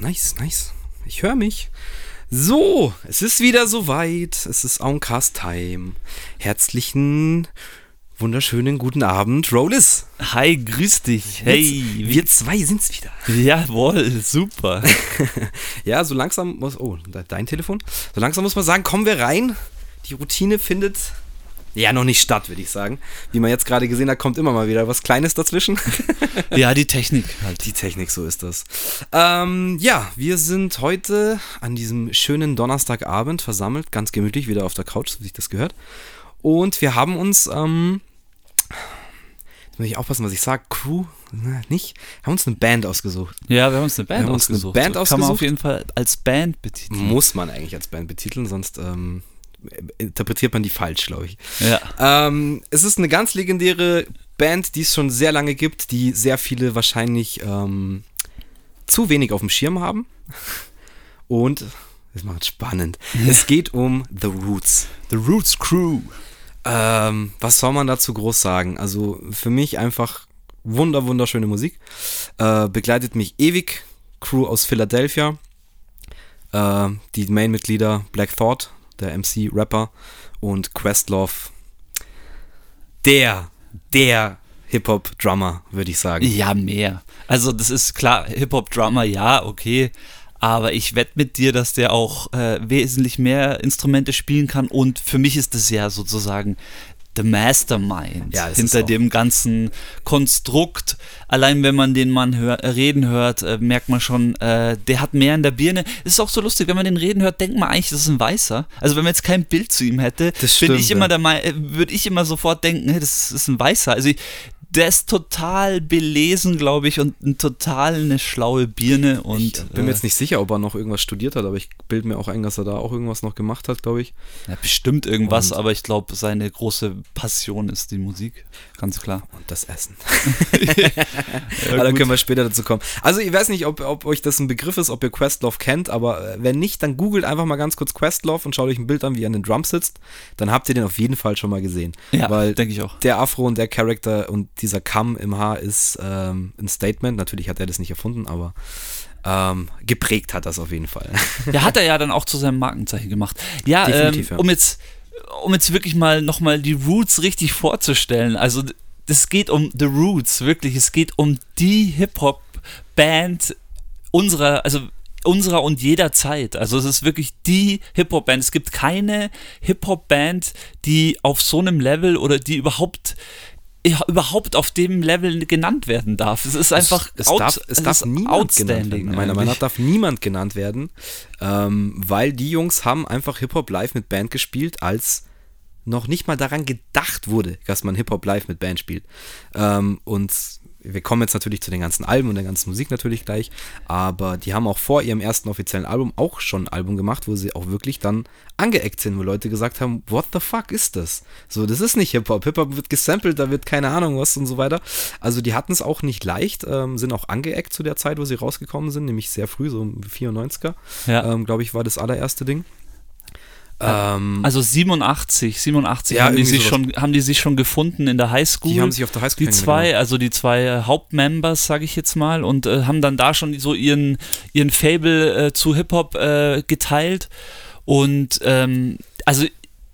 nice, nice. Ich höre mich. So, es ist wieder soweit. Es ist Auncast Time. Herzlichen, wunderschönen guten Abend, Rollis. Hi, grüß dich. Hey, wir, wir zwei sind's wieder. Jawohl, super. ja, so langsam muss. Oh, dein Telefon. So langsam muss man sagen, kommen wir rein. Die Routine findet ja noch nicht statt, würde ich sagen. Wie man jetzt gerade gesehen hat, kommt immer mal wieder was Kleines dazwischen. ja, die Technik halt. Die Technik, so ist das. Ähm, ja, wir sind heute an diesem schönen Donnerstagabend versammelt, ganz gemütlich wieder auf der Couch, so wie sich das gehört. Und wir haben uns, ähm, jetzt muss ich aufpassen, was ich sage, Crew, ne, nicht, haben uns eine Band ausgesucht. Ja, wir haben uns eine Band wir haben uns ausgesucht. Eine Band ausgesucht. Kann man auf jeden Fall als Band betiteln. Muss man eigentlich als Band betiteln, sonst ähm, interpretiert man die falsch, glaube ich. Ja. Ähm, es ist eine ganz legendäre Band, die es schon sehr lange gibt, die sehr viele wahrscheinlich ähm, zu wenig auf dem Schirm haben. Und das macht spannend. Es geht um The Roots. The Roots Crew. Ähm, was soll man dazu groß sagen? Also für mich einfach wunder, wunderschöne Musik. Äh, begleitet mich ewig. Crew aus Philadelphia. Äh, die Main-Mitglieder Black Thought, der MC, Rapper und Questlove, der, der Hip-Hop-Drummer, würde ich sagen. Ja, mehr. Also das ist klar, Hip-Hop-Drummer, ja, okay. Aber ich wette mit dir, dass der auch äh, wesentlich mehr Instrumente spielen kann. Und für mich ist das ja sozusagen the Mastermind ja, hinter dem ganzen Konstrukt. Allein wenn man den Mann hör, reden hört, äh, merkt man schon, äh, der hat mehr in der Birne. ist auch so lustig, wenn man den reden hört, denkt man eigentlich, das ist ein Weißer. Also wenn man jetzt kein Bild zu ihm hätte, bin ich immer der äh, würde ich immer sofort denken, hey, das ist ein Weißer. Also ich, der ist total belesen, glaube ich, und ein total eine schlaue Birne. Und, ich bin mir äh, jetzt nicht sicher, ob er noch irgendwas studiert hat, aber ich bilde mir auch ein, dass er da auch irgendwas noch gemacht hat, glaube ich. Ja, bestimmt irgendwas, und aber ich glaube, seine große Passion ist die Musik, ganz klar. Und das Essen. ja, da können wir später dazu kommen. Also ich weiß nicht, ob, ob euch das ein Begriff ist, ob ihr Questlove kennt, aber äh, wenn nicht, dann googelt einfach mal ganz kurz Questlove und schaut euch ein Bild an, wie er an den Drums sitzt. Dann habt ihr den auf jeden Fall schon mal gesehen. Ja, denke ich auch. Der Afro und der Charakter und dieser Kamm im Haar ist ähm, ein Statement. Natürlich hat er das nicht erfunden, aber ähm, geprägt hat das auf jeden Fall. Ja, hat er ja dann auch zu seinem Markenzeichen gemacht. Ja, ähm, ja. um jetzt um jetzt wirklich mal nochmal die Roots richtig vorzustellen. Also es geht um The Roots, wirklich. Es geht um die Hip-Hop-Band unserer, also unserer und jeder Zeit. Also es ist wirklich die Hip-Hop-Band. Es gibt keine Hip-Hop-Band, die auf so einem Level oder die überhaupt überhaupt auf dem Level genannt werden darf. Es ist einfach es, es out, darf, es, es darf niemand genannt werden. Meiner Meinung nach darf niemand genannt werden, ähm, weil die Jungs haben einfach Hip-Hop live mit Band gespielt, als noch nicht mal daran gedacht wurde, dass man Hip-Hop live mit Band spielt. Ähm, und wir kommen jetzt natürlich zu den ganzen Alben und der ganzen Musik natürlich gleich, aber die haben auch vor ihrem ersten offiziellen Album auch schon ein Album gemacht, wo sie auch wirklich dann angeeckt sind, wo Leute gesagt haben, what the fuck ist das? So, das ist nicht Hip-Hop. Hip-Hop wird gesampelt, da wird keine Ahnung was und so weiter. Also die hatten es auch nicht leicht, ähm, sind auch angeeckt zu der Zeit, wo sie rausgekommen sind, nämlich sehr früh, so 94er, ja. ähm, glaube ich, war das allererste Ding. Ähm, also 87, 87 ja, haben, die sich schon, haben die sich schon gefunden in der Highschool. Die haben sich auf der Highschool Die zwei, genau. also die zwei äh, Hauptmembers, sage ich jetzt mal, und äh, haben dann da schon so ihren, ihren Fable äh, zu Hip-Hop äh, geteilt. Und ähm, also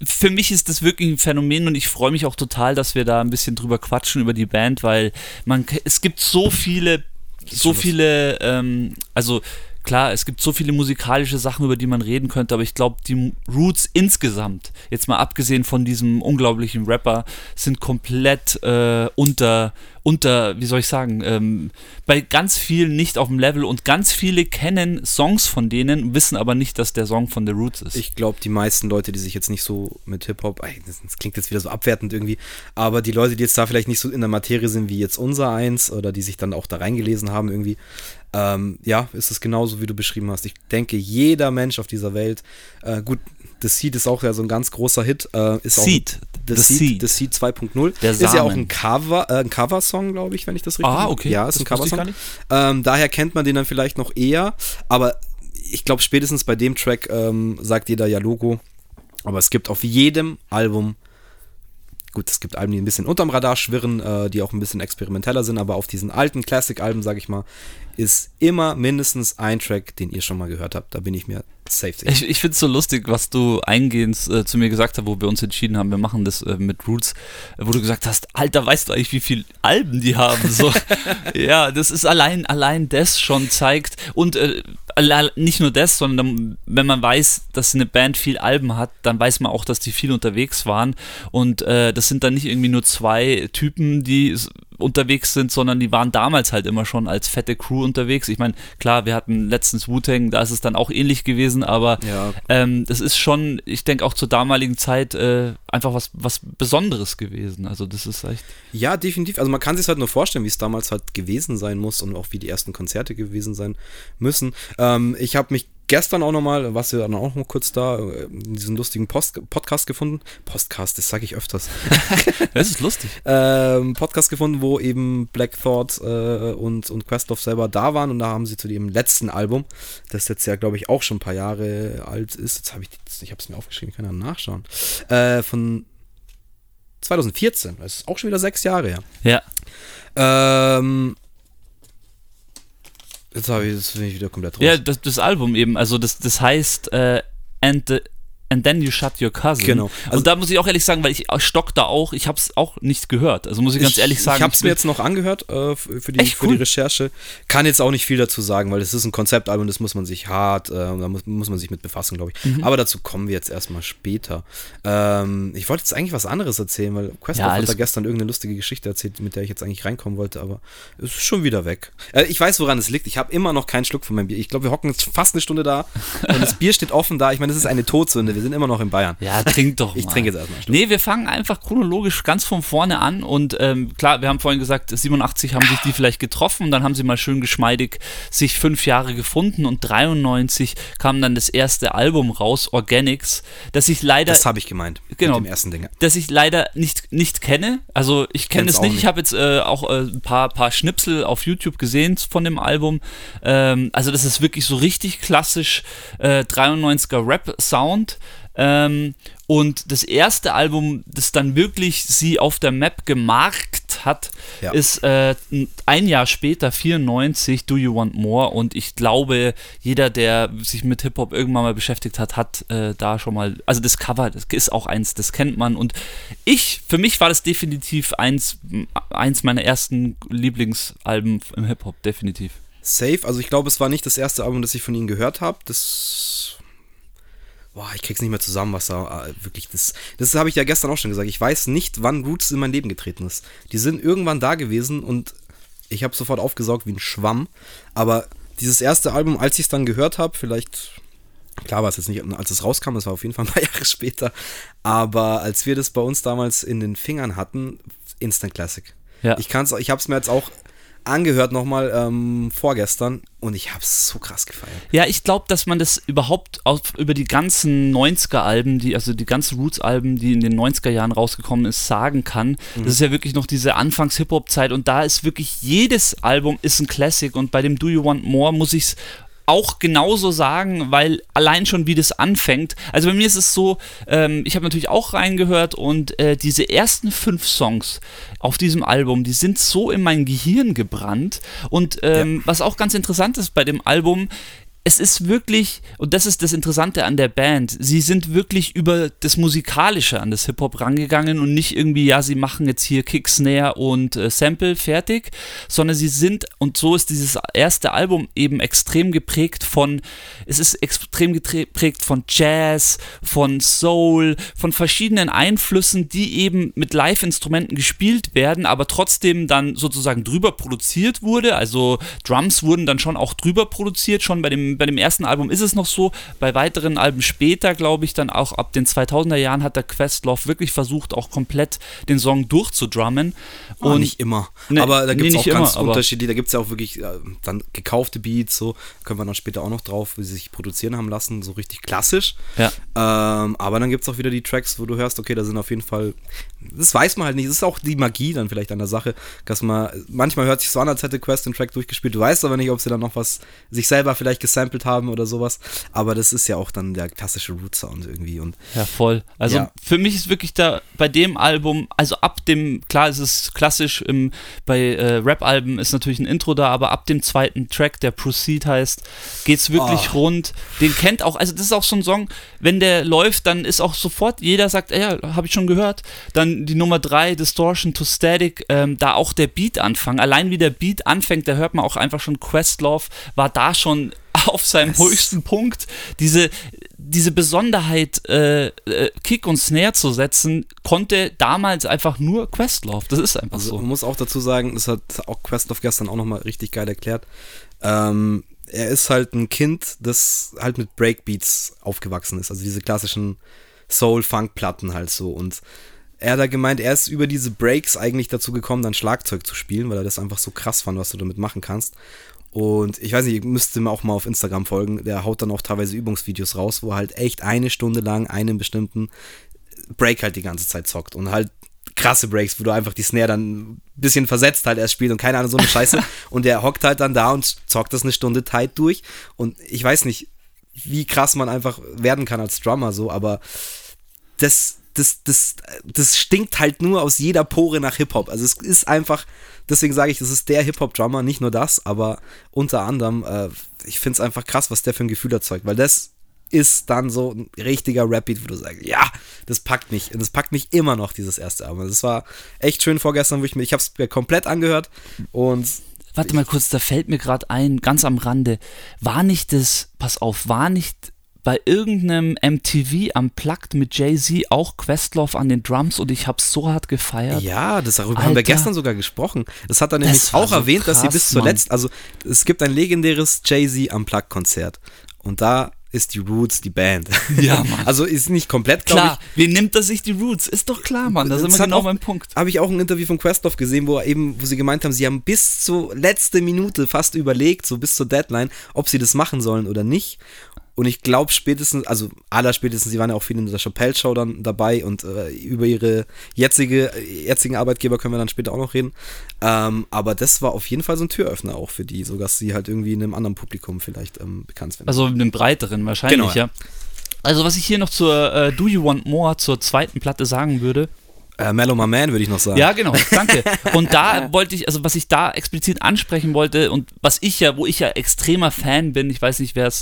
für mich ist das wirklich ein Phänomen und ich freue mich auch total, dass wir da ein bisschen drüber quatschen über die Band, weil man es gibt so viele, so viele, ähm, also klar, es gibt so viele musikalische Sachen, über die man reden könnte, aber ich glaube, die Roots insgesamt, jetzt mal abgesehen von diesem unglaublichen Rapper, sind komplett äh, unter, unter, wie soll ich sagen, ähm, bei ganz vielen nicht auf dem Level und ganz viele kennen Songs von denen, wissen aber nicht, dass der Song von The Roots ist. Ich glaube, die meisten Leute, die sich jetzt nicht so mit Hip-Hop, das klingt jetzt wieder so abwertend irgendwie, aber die Leute, die jetzt da vielleicht nicht so in der Materie sind wie jetzt unser eins oder die sich dann auch da reingelesen haben irgendwie, ähm, ja, ist es genauso, wie du beschrieben hast. Ich denke, jeder Mensch auf dieser Welt, äh, gut, The Seed ist auch ja so ein ganz großer Hit. Äh, ist Seed. Auch, The, The Seed. The Seed 2.0. Ist ja auch ein Cover, äh, ein Cover-Song, glaube ich, wenn ich das richtig Ah, okay. Ja, ist das ein Cover-Song. Ähm, daher kennt man den dann vielleicht noch eher, aber ich glaube, spätestens bei dem Track ähm, sagt jeder ja Logo. Aber es gibt auf jedem Album gut, es gibt Alben, die ein bisschen unterm Radar schwirren, äh, die auch ein bisschen experimenteller sind, aber auf diesen alten Classic-Alben, sage ich mal, ist immer mindestens ein Track, den ihr schon mal gehört habt. Da bin ich mir safe sicher. Ich, ich finde es so lustig, was du eingehend äh, zu mir gesagt hast, wo wir uns entschieden haben, wir machen das äh, mit Roots, äh, wo du gesagt hast, Alter, weißt du eigentlich, wie viele Alben die haben? So, ja, das ist allein, allein das schon zeigt. Und äh, nicht nur das, sondern wenn man weiß, dass eine Band viel Alben hat, dann weiß man auch, dass die viel unterwegs waren. Und äh, das sind dann nicht irgendwie nur zwei Typen, die unterwegs sind, sondern die waren damals halt immer schon als fette Crew unterwegs. Ich meine, klar, wir hatten letztens Wu-Tang, da ist es dann auch ähnlich gewesen, aber ja. ähm, das ist schon, ich denke auch zur damaligen Zeit äh, einfach was, was Besonderes gewesen. Also das ist echt. Ja, definitiv. Also man kann sich halt nur vorstellen, wie es damals halt gewesen sein muss und auch wie die ersten Konzerte gewesen sein müssen. Ähm, ich habe mich gestern auch nochmal, was wir dann auch noch kurz da, äh, diesen lustigen Post Podcast gefunden. Podcast, das sage ich öfters. das ist lustig. ähm, Podcast gefunden, wo eben Black Thought äh, und, und Questlove selber da waren und da haben sie zu dem letzten Album, das jetzt ja, glaube ich, auch schon ein paar Jahre alt ist, jetzt habe ich, ich habe es mir aufgeschrieben, ich kann ja nachschauen, äh, von 2014, das ist auch schon wieder sechs Jahre her. Ja. Ähm, Jetzt habe ich, das bin ich wieder komplett raus. Ja, das, das Album eben, also das, das heißt äh, And the And Then You Shut Your Cousin. Genau. Also und da muss ich auch ehrlich sagen, weil ich stock da auch, ich habe es auch nicht gehört. Also muss ich ganz ich, ehrlich sagen. Ich habe es mir jetzt noch angehört äh, für, die, für die Recherche. Kann jetzt auch nicht viel dazu sagen, weil es ist ein Konzeptalbum, das muss man sich hart, äh, da muss, muss man sich mit befassen, glaube ich. Mhm. Aber dazu kommen wir jetzt erstmal später. Ähm, ich wollte jetzt eigentlich was anderes erzählen, weil Questlove ja, hat da gestern irgendeine lustige Geschichte erzählt, mit der ich jetzt eigentlich reinkommen wollte, aber es ist schon wieder weg. Äh, ich weiß, woran es liegt. Ich habe immer noch keinen Schluck von meinem Bier. Ich glaube, wir hocken jetzt fast eine Stunde da und das Bier steht offen da. Ich meine, das ist eine Todsünde. Wir sind immer noch in Bayern. Ja, trink doch mal. ich trinke jetzt erstmal. Nee, wir fangen einfach chronologisch ganz von vorne an und ähm, klar, wir haben vorhin gesagt, 87 haben sich die vielleicht getroffen und dann haben sie mal schön geschmeidig sich fünf Jahre gefunden und 93 kam dann das erste Album raus, Organics, das ich leider... Das habe ich gemeint. Genau. Mit dem ersten Ding. Das ich leider nicht, nicht kenne. Also ich kenne es nicht. nicht. Ich habe jetzt äh, auch äh, ein paar, paar Schnipsel auf YouTube gesehen von dem Album. Ähm, also das ist wirklich so richtig klassisch äh, 93er Rap-Sound. Ähm, und das erste Album, das dann wirklich sie auf der Map gemarkt hat, ja. ist äh, ein Jahr später, 94, Do You Want More. Und ich glaube, jeder, der sich mit Hip-Hop irgendwann mal beschäftigt hat, hat äh, da schon mal, also das Cover, das ist auch eins, das kennt man. Und ich, für mich war das definitiv eins, eins meiner ersten Lieblingsalben im Hip-Hop, definitiv. Safe, also ich glaube, es war nicht das erste Album, das ich von ihnen gehört habe. Das boah, ich krieg's nicht mehr zusammen, was da äh, wirklich das. Das habe ich ja gestern auch schon gesagt. Ich weiß nicht, wann Roots in mein Leben getreten ist. Die sind irgendwann da gewesen und ich habe sofort aufgesaugt wie ein Schwamm. Aber dieses erste Album, als ich es dann gehört habe, vielleicht. Klar war es jetzt nicht, als es rauskam, das war auf jeden Fall ein paar Jahre später. Aber als wir das bei uns damals in den Fingern hatten, Instant Classic. Ja. Ich, kann's, ich habe es mir jetzt auch angehört nochmal ähm, vorgestern und ich habe es so krass gefeiert. Ja, ich glaube, dass man das überhaupt auf, über die ganzen 90er-Alben, die, also die ganzen Roots-Alben, die in den 90er Jahren rausgekommen ist, sagen kann. Mhm. Das ist ja wirklich noch diese Anfangs-Hip-Hop-Zeit und da ist wirklich jedes Album ist ein Classic und bei dem Do You Want More muss ich es auch genauso sagen, weil allein schon wie das anfängt. Also bei mir ist es so, ähm, ich habe natürlich auch reingehört und äh, diese ersten fünf Songs auf diesem Album, die sind so in mein Gehirn gebrannt. Und ähm, ja. was auch ganz interessant ist bei dem Album, es ist wirklich, und das ist das Interessante an der Band, sie sind wirklich über das Musikalische an das Hip-Hop rangegangen und nicht irgendwie, ja, sie machen jetzt hier Kick, Snare und äh, Sample fertig, sondern sie sind, und so ist dieses erste Album eben extrem geprägt von, es ist extrem geprägt von Jazz, von Soul, von verschiedenen Einflüssen, die eben mit Live-Instrumenten gespielt werden, aber trotzdem dann sozusagen drüber produziert wurde, also Drums wurden dann schon auch drüber produziert, schon bei dem bei dem ersten Album ist es noch so, bei weiteren Alben später, glaube ich, dann auch ab den 2000er Jahren hat der Questlove wirklich versucht, auch komplett den Song durchzudrummen. Oh, und nicht immer. Ne, aber da gibt es nee, auch ganz immer, Unterschiede. Da gibt es ja auch wirklich äh, dann gekaufte Beats, so können wir dann später auch noch drauf, wie sie sich produzieren haben lassen, so richtig klassisch. Ja. Ähm, aber dann gibt es auch wieder die Tracks, wo du hörst, okay, da sind auf jeden Fall, das weiß man halt nicht. Das ist auch die Magie dann vielleicht an der Sache, dass man, manchmal hört sich so an, als hätte Quest den Track durchgespielt. Du weißt aber nicht, ob sie dann noch was sich selber vielleicht gesampelt gesampelt haben oder sowas. Aber das ist ja auch dann der klassische Root-Sound irgendwie. Und ja, voll. Also ja. für mich ist wirklich da bei dem Album, also ab dem, klar, es ist klassisch, im, bei äh, Rap-Alben ist natürlich ein Intro da, aber ab dem zweiten Track, der Proceed heißt, geht's wirklich oh. rund. Den kennt auch, also das ist auch so ein Song, wenn der läuft, dann ist auch sofort, jeder sagt, ja, habe ich schon gehört. Dann die Nummer 3, Distortion to Static, ähm, da auch der Beat anfangen. Allein wie der Beat anfängt, da hört man auch einfach schon Questlove, war da schon auf seinem höchsten Punkt. Diese, diese Besonderheit, äh, äh, Kick und Snare zu setzen, konnte damals einfach nur Questlove. Das ist einfach also, so. Man muss auch dazu sagen, das hat auch Questlove gestern auch nochmal richtig geil erklärt. Ähm, er ist halt ein Kind, das halt mit Breakbeats aufgewachsen ist. Also diese klassischen Soul-Funk-Platten halt so. Und er hat da gemeint, er ist über diese Breaks eigentlich dazu gekommen, dann Schlagzeug zu spielen, weil er das einfach so krass fand, was du damit machen kannst. Und ich weiß nicht, ich müsste mir auch mal auf Instagram folgen. Der haut dann auch teilweise Übungsvideos raus, wo halt echt eine Stunde lang einen bestimmten Break halt die ganze Zeit zockt und halt krasse Breaks, wo du einfach die Snare dann ein bisschen versetzt halt erst spielt und keine Ahnung, so eine Scheiße. und der hockt halt dann da und zockt das eine Stunde tight durch. Und ich weiß nicht, wie krass man einfach werden kann als Drummer so, aber das, das, das, das stinkt halt nur aus jeder Pore nach Hip-Hop. Also es ist einfach, deswegen sage ich, das ist der Hip-Hop-Drummer, nicht nur das, aber unter anderem, äh, ich finde es einfach krass, was der für ein Gefühl erzeugt, weil das ist dann so ein richtiger Rap-Beat, wo du sagst, ja, das packt mich. Und das packt mich immer noch, dieses erste Album. Das war echt schön vorgestern, wo ich mir, ich habe es mir komplett angehört und Warte mal kurz, da fällt mir gerade ein, ganz am Rande, war nicht das, pass auf, war nicht bei irgendeinem MTV am Plugged mit Jay-Z auch Questlove an den Drums und ich habe so hart gefeiert. Ja, das darüber Alter. haben wir gestern sogar gesprochen. Das hat er nämlich auch so erwähnt, krass, dass sie bis zuletzt, Mann. also es gibt ein legendäres Jay-Z am Plugged-Konzert und da ist die Roots die Band. Ja, Mann. Also ist nicht komplett, glaube ich. Wie nimmt er sich die Roots? Ist doch klar, Mann. Da sind wir genau auch, beim Punkt. Habe ich auch ein Interview von Questlove gesehen, wo er eben, wo sie gemeint haben, sie haben bis zur letzten Minute fast überlegt, so bis zur Deadline, ob sie das machen sollen oder nicht. Und ich glaube spätestens, also aller spätestens, sie waren ja auch viel in der Chappelle Show dann dabei und äh, über ihre jetzige, jetzigen Arbeitgeber können wir dann später auch noch reden. Ähm, aber das war auf jeden Fall so ein Türöffner auch für die, sodass sie halt irgendwie in einem anderen Publikum vielleicht ähm, bekannt sind. Also in einem breiteren wahrscheinlich, genau, ja. Also was ich hier noch zur äh, Do You Want More, zur zweiten Platte sagen würde, äh, Mellow My Man, würde ich noch sagen. Ja, genau, danke. Und da wollte ich, also was ich da explizit ansprechen wollte und was ich ja, wo ich ja extremer Fan bin, ich weiß nicht, wer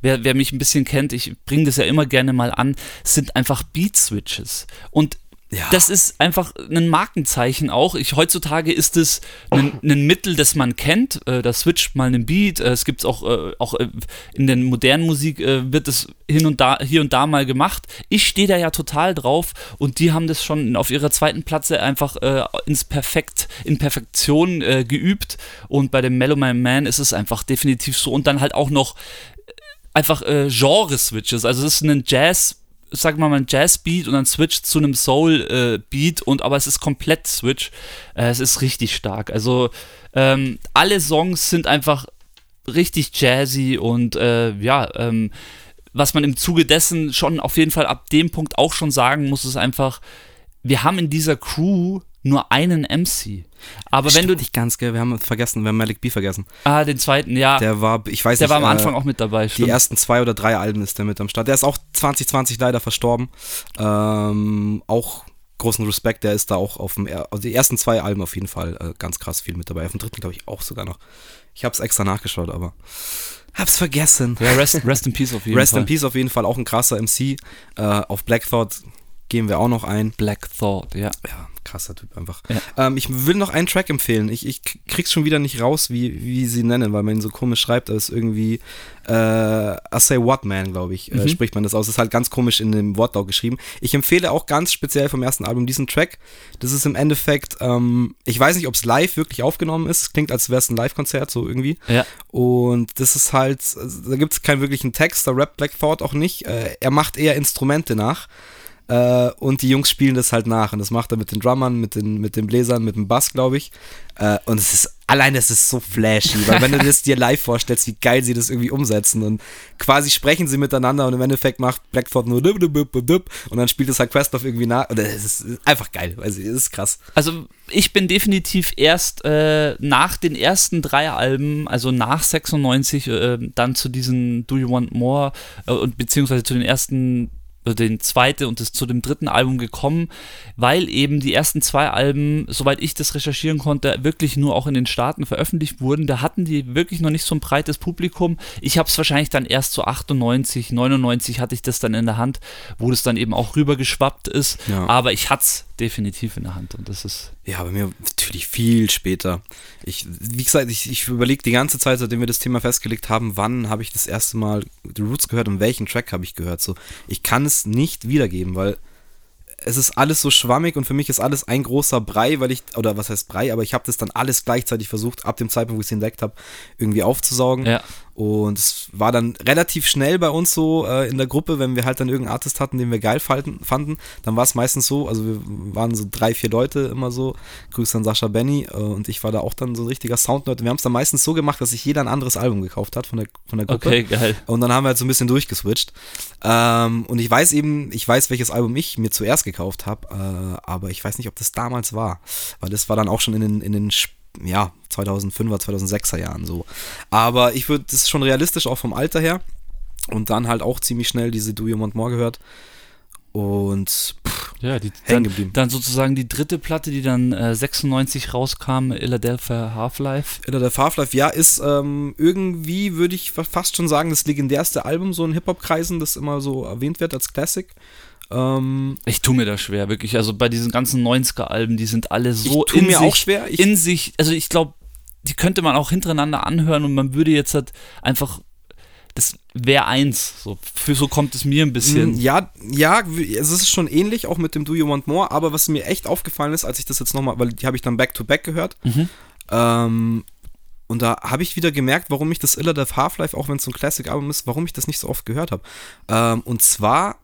wer, wer mich ein bisschen kennt, ich bringe das ja immer gerne mal an, sind einfach Beat-Switches. Und ja. Das ist einfach ein Markenzeichen auch. Ich, heutzutage ist es ein, ein Mittel, das man kennt. Äh, da switcht mal einen Beat. Äh, es gibt auch, äh, auch äh, in der modernen Musik wird es hin und da, hier und da mal gemacht. Ich stehe da ja total drauf und die haben das schon auf ihrer zweiten Platte einfach ins Perfekt, in Perfektion geübt. Und bei dem Mellow My Man ist es einfach definitiv so. Und dann halt auch noch einfach Genre-Switches. Also es ist ein Jazz- sag mal, ein Jazz-Beat und dann switcht zu einem Soul-Beat äh, und aber es ist komplett Switch. Äh, es ist richtig stark. Also ähm, alle Songs sind einfach richtig jazzy und äh, ja, ähm, was man im Zuge dessen schon auf jeden Fall ab dem Punkt auch schon sagen muss, ist einfach, wir haben in dieser Crew nur einen MC. Aber Stimmt wenn du nicht ganz, gell, wir haben vergessen, wir haben Malik B vergessen. Ah, den zweiten, ja. Der war, ich weiß der nicht. Der war am Anfang äh, auch mit dabei. Stimmt. Die ersten zwei oder drei Alben ist der mit am Start. Der ist auch 2020 leider verstorben. Ähm, auch großen Respekt, der ist da auch auf dem, also die ersten zwei Alben auf jeden Fall äh, ganz krass viel mit dabei. Auf dem dritten glaube ich auch sogar noch. Ich habe es extra nachgeschaut, aber hab's vergessen. Ja, rest, rest in Peace auf jeden rest Fall. Rest in Peace auf jeden Fall, auch ein krasser MC. Äh, auf Black Thought gehen wir auch noch ein. Black Thought, ja. Ja, krasser Typ einfach. Ja. Ähm, ich will noch einen Track empfehlen. Ich, ich krieg's schon wieder nicht raus, wie, wie sie nennen, weil man ihn so komisch schreibt. Das ist irgendwie äh, I Say What Man, glaube ich, äh, mhm. spricht man das aus. Das ist halt ganz komisch in dem Wortlaut geschrieben. Ich empfehle auch ganz speziell vom ersten Album diesen Track. Das ist im Endeffekt, ähm, ich weiß nicht, ob es live wirklich aufgenommen ist. Klingt, als wäre es ein Live-Konzert, so irgendwie. Ja. Und das ist halt, also, da gibt es keinen wirklichen Text, da rappt Black Thought auch nicht. Äh, er macht eher Instrumente nach. Äh, und die Jungs spielen das halt nach. Und das macht er mit den Drummern, mit den, mit den Bläsern, mit dem Bass, glaube ich. Äh, und es ist allein, es ist so flashy, weil wenn du das dir live vorstellst, wie geil sie das irgendwie umsetzen und quasi sprechen sie miteinander und im Endeffekt macht Blackford nur und dann spielt es halt Questlove irgendwie nach und es ist einfach geil, also es ist krass. Also ich bin definitiv erst äh, nach den ersten drei Alben, also nach 96, äh, dann zu diesen Do You Want More äh, und beziehungsweise zu den ersten den zweiten und das zu dem dritten Album gekommen, weil eben die ersten zwei Alben, soweit ich das recherchieren konnte, wirklich nur auch in den Staaten veröffentlicht wurden. Da hatten die wirklich noch nicht so ein breites Publikum. Ich habe es wahrscheinlich dann erst so 98, 99 hatte ich das dann in der Hand, wo das dann eben auch rübergeschwappt ist. Ja. Aber ich hatte es definitiv in der Hand und das ist. Ja, bei mir natürlich viel später. Ich, wie gesagt, ich, ich überlege die ganze Zeit, seitdem wir das Thema festgelegt haben, wann habe ich das erste Mal The Roots gehört und welchen Track habe ich gehört. So, ich kann es nicht wiedergeben, weil es ist alles so schwammig und für mich ist alles ein großer Brei, weil ich, oder was heißt Brei, aber ich habe das dann alles gleichzeitig versucht, ab dem Zeitpunkt, wo ich es entdeckt habe, irgendwie aufzusaugen. Ja. Und es war dann relativ schnell bei uns so äh, in der Gruppe, wenn wir halt dann irgendeinen Artist hatten, den wir geil fanden, dann war es meistens so, also wir waren so drei, vier Leute immer so. Grüße an Sascha Benny äh, und ich war da auch dann so ein richtiger Soundnerd. Wir haben es dann meistens so gemacht, dass sich jeder ein anderes Album gekauft hat von der, von der Gruppe. Okay, geil. Und dann haben wir halt so ein bisschen durchgeswitcht. Ähm, und ich weiß eben, ich weiß, welches Album ich mir zuerst gekauft habe, äh, aber ich weiß nicht, ob das damals war, weil das war dann auch schon in den, in den ja, 2005er, 2006er Jahren so. Aber ich würde, das ist schon realistisch auch vom Alter her. Und dann halt auch ziemlich schnell diese Do You Want More gehört. Und pff, ja, die, hängen geblieben. Dann sozusagen die dritte Platte, die dann äh, 96 rauskam, Philadelphia Half-Life. Philadelphia Half-Life, ja, ist ähm, irgendwie, würde ich fast schon sagen, das legendärste Album so in Hip-Hop-Kreisen, das immer so erwähnt wird als Classic. Ähm, ich tue mir da schwer, wirklich. Also bei diesen ganzen 90er-Alben, die sind alle so ich in mir sich, auch schwer. Ich in sich, also ich glaube, die könnte man auch hintereinander anhören und man würde jetzt halt einfach das wäre eins. So, für so kommt es mir ein bisschen. Mm, ja, ja, es ist schon ähnlich, auch mit dem Do You Want More, aber was mir echt aufgefallen ist, als ich das jetzt nochmal, weil die habe ich dann back-to-back gehört, mhm. ähm, und da habe ich wieder gemerkt, warum ich das Iller Death Half-Life, auch wenn es so ein Classic-Album ist, warum ich das nicht so oft gehört habe. Ähm, und zwar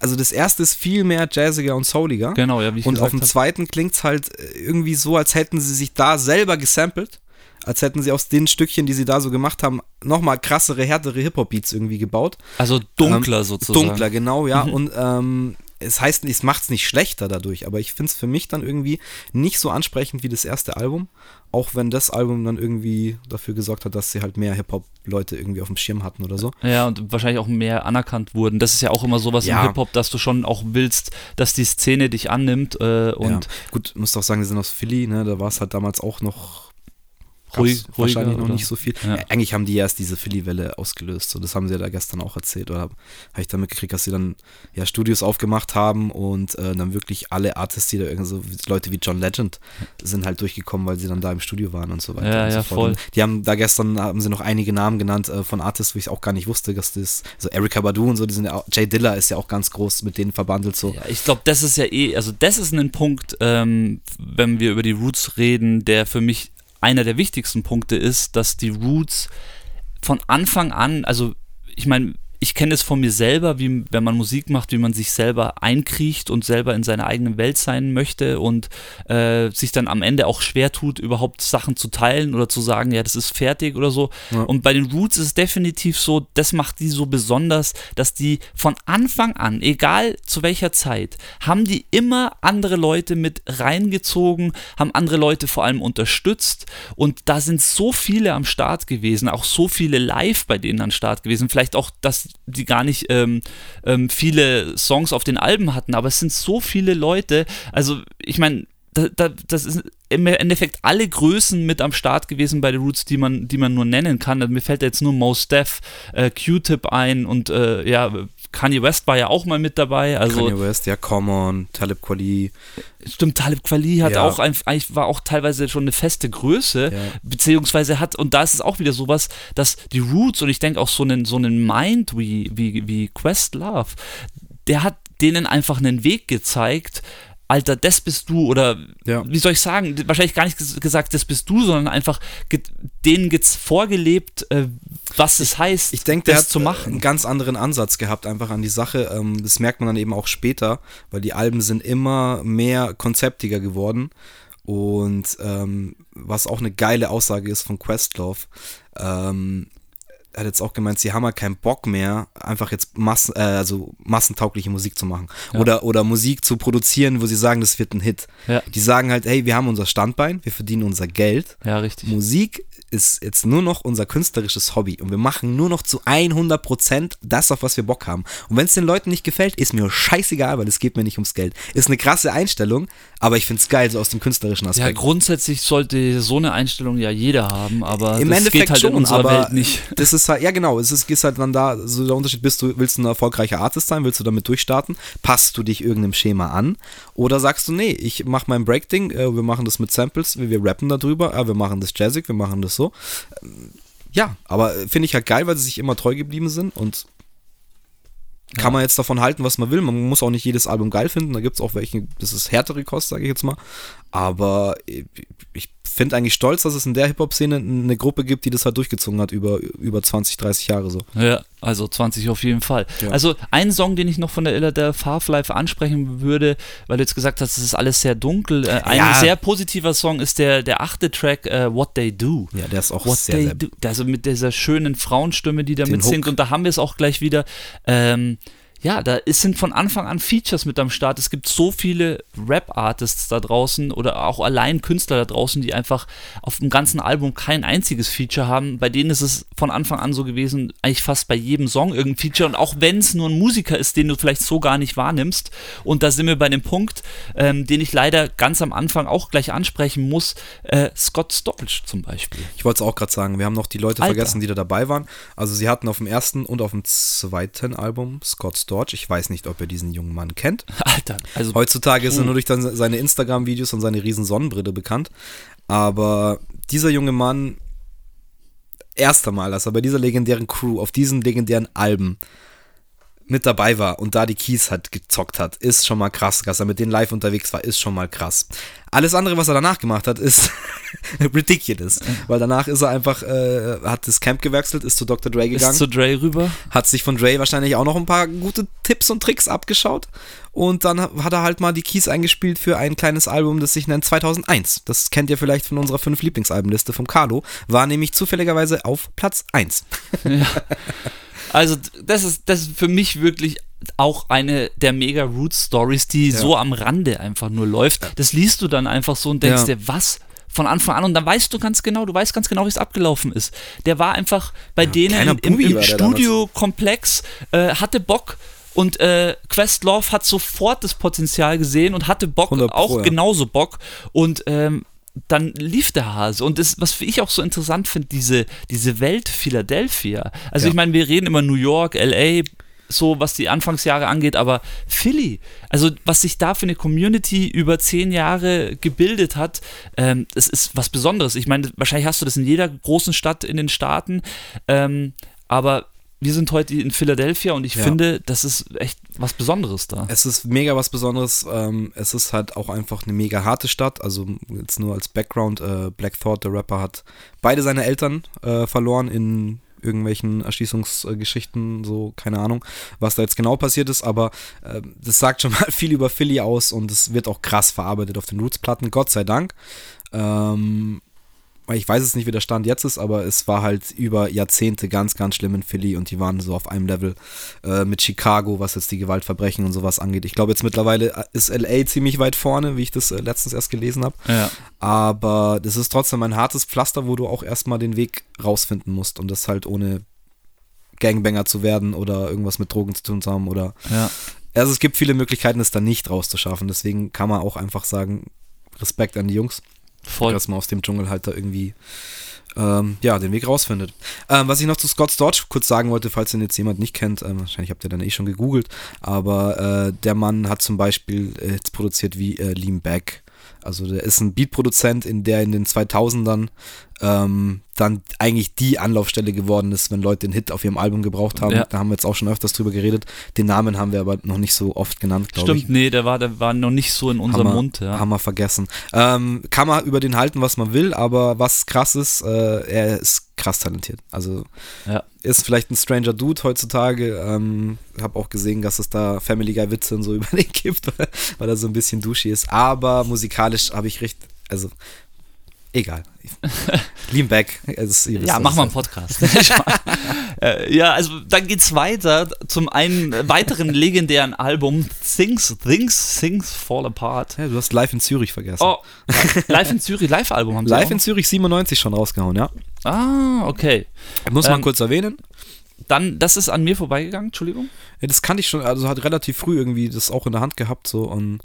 also das erste ist viel mehr jazziger und souliger. Genau, ja, wie ich Und auf dem hab. zweiten klingt es halt irgendwie so, als hätten sie sich da selber gesampelt. Als hätten sie aus den Stückchen, die sie da so gemacht haben, nochmal krassere, härtere Hip-Hop-Beats irgendwie gebaut. Also dunkler ähm, sozusagen. Dunkler, genau, ja. Mhm. Und ähm, es heißt, es macht es nicht schlechter dadurch, aber ich finde es für mich dann irgendwie nicht so ansprechend wie das erste Album. Auch wenn das Album dann irgendwie dafür gesorgt hat, dass sie halt mehr Hip-Hop-Leute irgendwie auf dem Schirm hatten oder so. Ja, und wahrscheinlich auch mehr anerkannt wurden. Das ist ja auch immer sowas ja. im Hip-Hop, dass du schon auch willst, dass die Szene dich annimmt. Äh, und ja. Gut, musst auch sagen, wir sind aus Philly, ne? da war es halt damals auch noch ruhig, wahrscheinlich noch oder? nicht so viel. Ja. Eigentlich haben die erst diese Philly-Welle ausgelöst. So, das haben sie ja da gestern auch erzählt. Oder habe ich dann mitgekriegt, dass sie dann ja Studios aufgemacht haben und äh, dann wirklich alle Artists, die da irgendwie so Leute wie John Legend sind halt durchgekommen, weil sie dann da im Studio waren und so weiter. Ja, und ja, so voll. Und die haben da gestern haben sie noch einige Namen genannt äh, von Artists, wo ich auch gar nicht wusste, dass das, also Erika Badu und so, die sind ja auch, Jay Diller ist ja auch ganz groß mit denen verbandelt so. Ja, ich glaube, das ist ja eh, also das ist ein Punkt, ähm, wenn wir über die Roots reden, der für mich einer der wichtigsten Punkte ist, dass die Roots von Anfang an, also ich meine, ich kenne es von mir selber, wie wenn man Musik macht, wie man sich selber einkriecht und selber in seiner eigenen Welt sein möchte und äh, sich dann am Ende auch schwer tut, überhaupt Sachen zu teilen oder zu sagen, ja, das ist fertig oder so. Ja. Und bei den Roots ist es definitiv so, das macht die so besonders, dass die von Anfang an, egal zu welcher Zeit, haben die immer andere Leute mit reingezogen, haben andere Leute vor allem unterstützt und da sind so viele am Start gewesen, auch so viele live bei denen am Start gewesen, vielleicht auch, dass die gar nicht ähm, ähm, viele Songs auf den Alben hatten, aber es sind so viele Leute. Also, ich meine, da, da, das ist im Endeffekt alle Größen mit am Start gewesen bei den Roots, die man, die man nur nennen kann. Also mir fällt jetzt nur Mos Def, äh, Q-Tip ein und äh, ja, Kanye West war ja auch mal mit dabei. Also, Kanye West, ja, Common, Talib Kweli. Stimmt, Talib Kweli hat ja. auch ein, war auch teilweise schon eine feste Größe, ja. beziehungsweise hat, und da ist es auch wieder sowas, dass die Roots und ich denke auch so einen, so einen Mind wie, wie, wie Quest Love, der hat denen einfach einen Weg gezeigt, Alter, das bist du oder ja. wie soll ich sagen, wahrscheinlich gar nicht gesagt, das bist du, sondern einfach denen geht's vorgelebt, äh, was es heißt, ich denke, der hat zu machen. einen ganz anderen Ansatz gehabt einfach an die Sache. Ähm, das merkt man dann eben auch später, weil die Alben sind immer mehr konzeptiger geworden und ähm, was auch eine geile Aussage ist von Questlove. Ähm, hat jetzt auch gemeint, sie haben halt keinen Bock mehr, einfach jetzt Massen, äh, also massentaugliche Musik zu machen. Ja. Oder, oder Musik zu produzieren, wo sie sagen, das wird ein Hit. Ja. Die sagen halt, hey, wir haben unser Standbein, wir verdienen unser Geld. Ja, richtig. Musik ist jetzt nur noch unser künstlerisches Hobby und wir machen nur noch zu 100% das, auf was wir Bock haben. Und wenn es den Leuten nicht gefällt, ist mir scheißegal, weil es geht mir nicht ums Geld. Ist eine krasse Einstellung, aber ich finde es geil, so aus dem künstlerischen Aspekt. Ja, grundsätzlich sollte so eine Einstellung ja jeder haben, aber Im das Endeffekt geht halt schon, in unserer Welt nicht. Das ist halt, ja genau, es ist, ist halt dann da, so der Unterschied, bist du, willst du ein erfolgreicher Artist sein, willst du damit durchstarten, passt du dich irgendeinem Schema an oder sagst du, nee, ich mache mein Breakding, äh, wir machen das mit Samples, wir, wir rappen darüber, äh, wir machen das jazzig, wir machen das so. Ja, aber finde ich halt geil, weil sie sich immer treu geblieben sind und kann man jetzt davon halten, was man will. Man muss auch nicht jedes Album geil finden. Da gibt es auch welche, das ist härtere Kost, sage ich jetzt mal. Aber ich finde eigentlich stolz, dass es in der Hip-Hop-Szene eine Gruppe gibt, die das halt durchgezogen hat über, über 20, 30 Jahre so. Ja, also 20 auf jeden Fall. Ja. Also ein Song, den ich noch von der Illa der Half-Life ansprechen würde, weil du jetzt gesagt hast, es ist alles sehr dunkel. Äh, ein ja. sehr positiver Song ist der, der achte Track, uh, What They Do. Ja, der ist auch What sehr, sehr do. Also mit dieser schönen Frauenstimme, die da mitsingt. Und da haben wir es auch gleich wieder. Ähm, ja, da sind von Anfang an Features mit am Start. Es gibt so viele Rap-Artists da draußen oder auch allein Künstler da draußen, die einfach auf dem ganzen Album kein einziges Feature haben. Bei denen ist es von Anfang an so gewesen, eigentlich fast bei jedem Song irgendein Feature. Und auch wenn es nur ein Musiker ist, den du vielleicht so gar nicht wahrnimmst. Und da sind wir bei dem Punkt, ähm, den ich leider ganz am Anfang auch gleich ansprechen muss. Äh, Scott Storch zum Beispiel. Ich wollte es auch gerade sagen, wir haben noch die Leute Alter. vergessen, die da dabei waren. Also sie hatten auf dem ersten und auf dem zweiten Album Scott Storch Storch. Ich weiß nicht, ob ihr diesen jungen Mann kennt. Alter, also. Heutzutage ist er nur durch seine Instagram-Videos und seine riesen Sonnenbrille bekannt. Aber dieser junge Mann, erster Mal, dass er bei dieser legendären Crew, auf diesen legendären Alben mit dabei war und da die Keys hat gezockt hat, ist schon mal krass. Dass er mit denen live unterwegs war, ist schon mal krass. Alles andere, was er danach gemacht hat, ist ridiculous. Weil danach ist er einfach, äh, hat das Camp gewechselt, ist zu Dr. Dre gegangen. Ist zu Dre rüber. Hat sich von Dre wahrscheinlich auch noch ein paar gute Tipps und Tricks abgeschaut. Und dann hat er halt mal die Keys eingespielt für ein kleines Album, das sich nennt 2001. Das kennt ihr vielleicht von unserer fünf Lieblingsalbenliste vom Carlo. War nämlich zufälligerweise auf Platz 1. Ja. Also, das ist, das ist für mich wirklich auch eine der mega Root Stories, die ja. so am Rande einfach nur läuft. Das liest du dann einfach so und denkst ja. dir, was? Von Anfang an und dann weißt du ganz genau, du weißt ganz genau, wie es abgelaufen ist. Der war einfach bei ja, denen im, im Studiokomplex, äh, hatte Bock, und äh, Questlove hat sofort das Potenzial gesehen und hatte Bock, Pro, auch ja. genauso Bock. Und ähm, dann lief der Hase. Und das, was ich auch so interessant finde, diese, diese Welt Philadelphia. Also ja. ich meine, wir reden immer New York, LA, so was die Anfangsjahre angeht, aber Philly, also was sich da für eine Community über zehn Jahre gebildet hat, ähm, es ist was Besonderes. Ich meine, wahrscheinlich hast du das in jeder großen Stadt in den Staaten, ähm, aber wir sind heute in Philadelphia und ich ja. finde, das ist echt was Besonderes da. Es ist mega was Besonderes. Ähm, es ist halt auch einfach eine mega harte Stadt. Also jetzt nur als Background, äh, Black Thought, der Rapper, hat beide seine Eltern äh, verloren in irgendwelchen Erschießungsgeschichten, so keine Ahnung, was da jetzt genau passiert ist, aber äh, das sagt schon mal viel über Philly aus und es wird auch krass verarbeitet auf den Roots-Platten, Gott sei Dank. Ähm, ich weiß es nicht, wie der Stand jetzt ist, aber es war halt über Jahrzehnte ganz, ganz schlimm in Philly und die waren so auf einem Level äh, mit Chicago, was jetzt die Gewaltverbrechen und sowas angeht. Ich glaube, jetzt mittlerweile äh, ist LA ziemlich weit vorne, wie ich das äh, letztens erst gelesen habe. Ja. Aber das ist trotzdem ein hartes Pflaster, wo du auch erstmal den Weg rausfinden musst und das halt ohne Gangbanger zu werden oder irgendwas mit Drogen zu tun zu haben oder. Ja. Also es gibt viele Möglichkeiten, es dann nicht rauszuschaffen. Deswegen kann man auch einfach sagen, Respekt an die Jungs. Voll. Dass man aus dem Dschungel halt da irgendwie ähm, ja, den Weg rausfindet. Ähm, was ich noch zu Scott Storch kurz sagen wollte, falls den jetzt jemand nicht kennt, ähm, wahrscheinlich habt ihr dann eh schon gegoogelt, aber äh, der Mann hat zum Beispiel äh, Hits produziert wie äh, Lean Back. Also der ist ein Beatproduzent, in der in den 2000ern ähm, dann eigentlich die Anlaufstelle geworden ist, wenn Leute den Hit auf ihrem Album gebraucht haben. Ja. Da haben wir jetzt auch schon öfters drüber geredet. Den Namen haben wir aber noch nicht so oft genannt, glaube ich. Stimmt, nee, der war, der war noch nicht so in unserem haben Mund. Ja. Haben wir vergessen. Ähm, kann man über den halten, was man will, aber was krass ist, äh, er ist krass talentiert. Also ja. ist vielleicht ein Stranger Dude heutzutage. Ähm, habe auch gesehen, dass es da Family Guy Witze und so über den gibt, weil er so ein bisschen duschig ist. Aber musikalisch habe ich recht, also egal. Lean back. ja, mach mal einen Podcast. Äh, ja, also dann geht's weiter zum einen weiteren legendären Album Things, Things, Things Fall Apart. Ja, du hast Live in Zürich vergessen. Oh, Live in Zürich, Live-Album haben sie Live auch. in Zürich 97 schon rausgehauen, ja. Ah, okay. Muss man ähm, kurz erwähnen. Dann, das ist an mir vorbeigegangen, Entschuldigung. Ja, das kannte ich schon, also hat relativ früh irgendwie das auch in der Hand gehabt, so und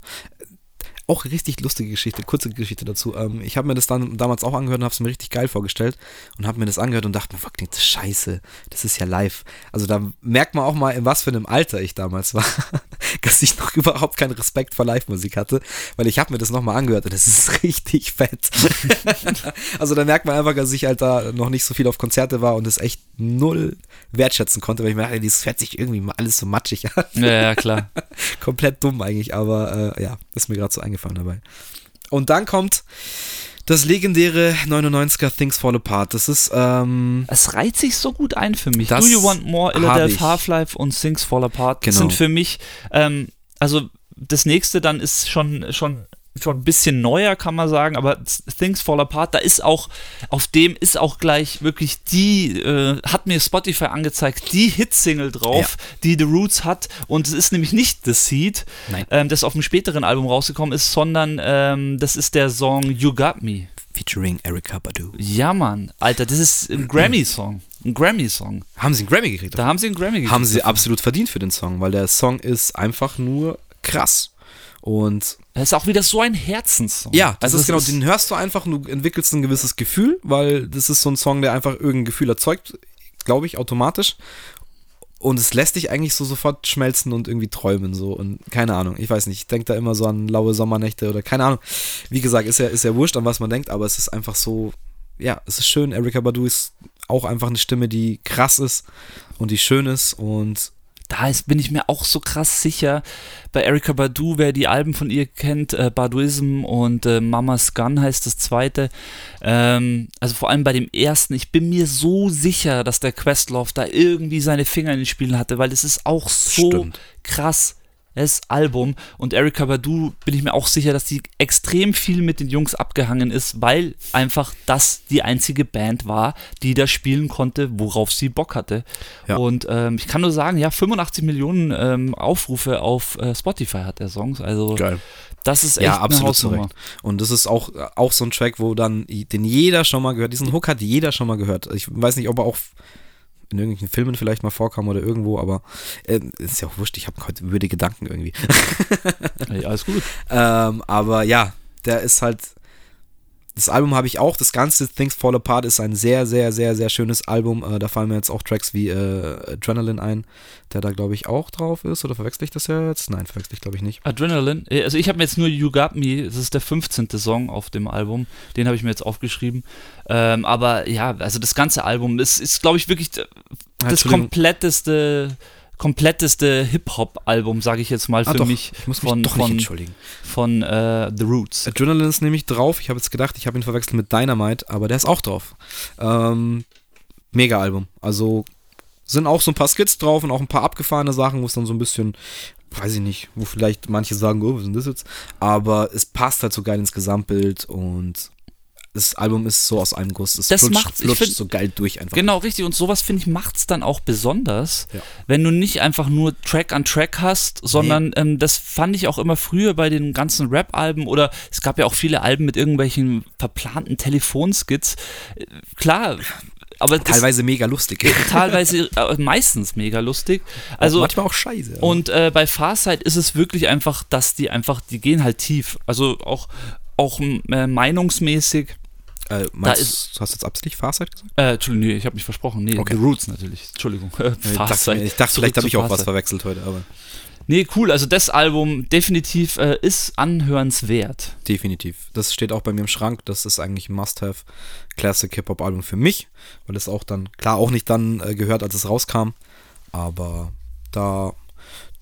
auch richtig lustige Geschichte, kurze Geschichte dazu. Ähm, ich habe mir das dann damals auch angehört und habe es mir richtig geil vorgestellt und habe mir das angehört und dachte, fuck, klingt das scheiße. Das ist ja live. Also da merkt man auch mal, in was für einem Alter ich damals war, dass ich noch überhaupt keinen Respekt vor Live-Musik hatte, weil ich habe mir das nochmal angehört und es ist richtig fett. also da merkt man einfach, dass ich halt da noch nicht so viel auf Konzerte war und es echt null wertschätzen konnte, weil ich mir dachte, das fährt sich irgendwie mal alles so matschig an. Ja, ja klar. Komplett dumm eigentlich, aber äh, ja, ist mir gerade so eingefallen eingefallen dabei. Und dann kommt das legendäre 99er Things Fall Apart. Das ist. Ähm, es reiht sich so gut ein für mich. Do You Want More, Illadelph Half-Life und Things Fall Apart. Genau. sind für mich. Ähm, also das nächste dann ist schon, schon schon ein bisschen neuer, kann man sagen, aber Things Fall Apart, da ist auch, auf dem ist auch gleich wirklich die, äh, hat mir Spotify angezeigt, die Hitsingle drauf, ja. die The Roots hat. Und es ist nämlich nicht The Seed, ähm, das auf dem späteren Album rausgekommen ist, sondern ähm, das ist der Song You Got Me. Featuring Erika Badu. Ja, Mann. Alter, das ist ein Grammy-Song. Ein Grammy-Song. Haben sie einen Grammy gekriegt? Da haben sie einen Grammy gekriegt. Haben sie absolut verdient für den Song, weil der Song ist einfach nur krass. Und das ist auch wieder so ein Herzenssong. Ja, das also ist genau, ist den hörst du einfach und du entwickelst ein gewisses Gefühl, weil das ist so ein Song, der einfach irgendein Gefühl erzeugt, glaube ich, automatisch. Und es lässt dich eigentlich so sofort schmelzen und irgendwie träumen, so. Und keine Ahnung, ich weiß nicht, ich denke da immer so an laue Sommernächte oder keine Ahnung. Wie gesagt, ist ja, ist ja wurscht, an was man denkt, aber es ist einfach so, ja, es ist schön. Erika Badu ist auch einfach eine Stimme, die krass ist und die schön ist und da ist, bin ich mir auch so krass sicher. Bei Erika Badu, wer die Alben von ihr kennt, äh, Baduism und äh, Mama's Gun heißt das zweite. Ähm, also vor allem bei dem ersten, ich bin mir so sicher, dass der Questlove da irgendwie seine Finger in den Spielen hatte, weil es ist auch so Stimmt. krass das Album. Und Erika Badu bin ich mir auch sicher, dass die extrem viel mit den Jungs abgehangen ist, weil einfach das die einzige Band war, die da spielen konnte, worauf sie Bock hatte. Ja. Und ähm, ich kann nur sagen, ja, 85 Millionen ähm, Aufrufe auf äh, Spotify hat der Song. Also Geil. Das ist echt ja, absolut eine Und das ist auch, auch so ein Track, wo dann, den jeder schon mal gehört, diesen Hook hat jeder schon mal gehört. Ich weiß nicht, ob er auch in irgendwelchen Filmen vielleicht mal vorkam oder irgendwo, aber äh, ist ja auch wurscht, ich habe heute würde Gedanken irgendwie. hey, alles gut. ähm, aber ja, der ist halt das Album habe ich auch. Das ganze Things Fall Apart ist ein sehr, sehr, sehr, sehr schönes Album. Äh, da fallen mir jetzt auch Tracks wie äh, Adrenaline ein, der da, glaube ich, auch drauf ist. Oder verwechsel ich das jetzt? Nein, verwechsel ich, glaube ich, nicht. Adrenaline? Äh, also ich habe mir jetzt nur You Got Me, das ist der 15. Song auf dem Album. Den habe ich mir jetzt aufgeschrieben. Ähm, aber ja, also das ganze Album ist, ist glaube ich, wirklich das kompletteste kompletteste Hip-Hop-Album, sage ich jetzt mal, ah, für doch. mich. Ich muss mich von, doch nicht entschuldigen. Von äh, The Roots. Adrenaline ist nämlich drauf. Ich habe jetzt gedacht, ich habe ihn verwechselt mit Dynamite, aber der ist auch drauf. Ähm, Mega-Album. Also sind auch so ein paar Skits drauf und auch ein paar abgefahrene Sachen, wo es dann so ein bisschen, weiß ich nicht, wo vielleicht manche sagen, oh, was ist denn das jetzt? Aber es passt halt so geil ins Gesamtbild und das Album ist so aus einem Guss. Es das flutscht, macht's, flutscht find, so geil durch einfach. Genau, richtig. Und sowas, finde ich, macht es dann auch besonders, ja. wenn du nicht einfach nur Track an Track hast, sondern nee. ähm, das fand ich auch immer früher bei den ganzen Rap-Alben oder es gab ja auch viele Alben mit irgendwelchen verplanten Telefonskits. Äh, klar, aber teilweise mega lustig. Teilweise, äh, meistens mega lustig. Also, auch manchmal auch scheiße. Und äh, bei Farsight ist es wirklich einfach, dass die einfach, die gehen halt tief. Also auch, auch äh, meinungsmäßig äh, meinst, da ist, du hast jetzt absichtlich Farsight gesagt? Äh, Entschuldigung, nee, ich habe mich versprochen. Nee, okay. The Roots natürlich. Entschuldigung. ich dachte, ich dachte vielleicht habe ich auch was verwechselt heute, aber. Nee, cool. Also das Album definitiv äh, ist anhörenswert. Definitiv. Das steht auch bei mir im Schrank. Das ist eigentlich ein Must-Have Classic Hip-Hop-Album für mich, weil es auch dann, klar, auch nicht dann äh, gehört, als es rauskam. Aber da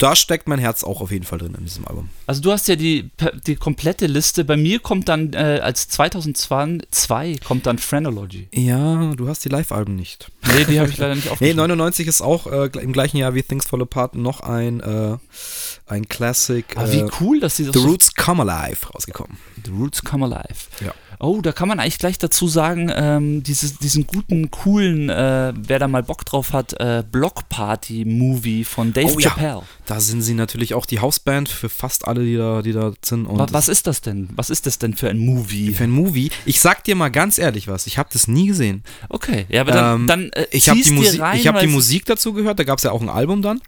da steckt mein Herz auch auf jeden Fall drin in diesem Album. Also du hast ja die, die komplette Liste. Bei mir kommt dann äh, als 2002 kommt dann Phrenology. Ja, du hast die Live-Alben nicht. Nee, die habe ich leider nicht aufgeschrieben. Nee, 99 ist auch äh, im gleichen Jahr wie Things Fall Apart noch ein, äh, ein Classic. Ah, wie äh, cool, dass sie das The Roots Come Alive rausgekommen. The Roots Come Alive. Ja. Oh, da kann man eigentlich gleich dazu sagen, ähm, dieses, diesen guten, coolen, äh, wer da mal Bock drauf hat, äh, Block Party Movie von Dave oh, Chappelle. Ja. Da sind sie natürlich auch die Hausband für fast alle, die da, die da sind. was, was ist das denn? Was ist das denn für ein Movie? Für ein Movie? Ich sag dir mal ganz ehrlich was, ich habe das nie gesehen. Okay, ja, aber dann, ähm, dann äh, ich habe die, Musik, ich hab die Musik dazu gehört, da gab es ja auch ein Album dann.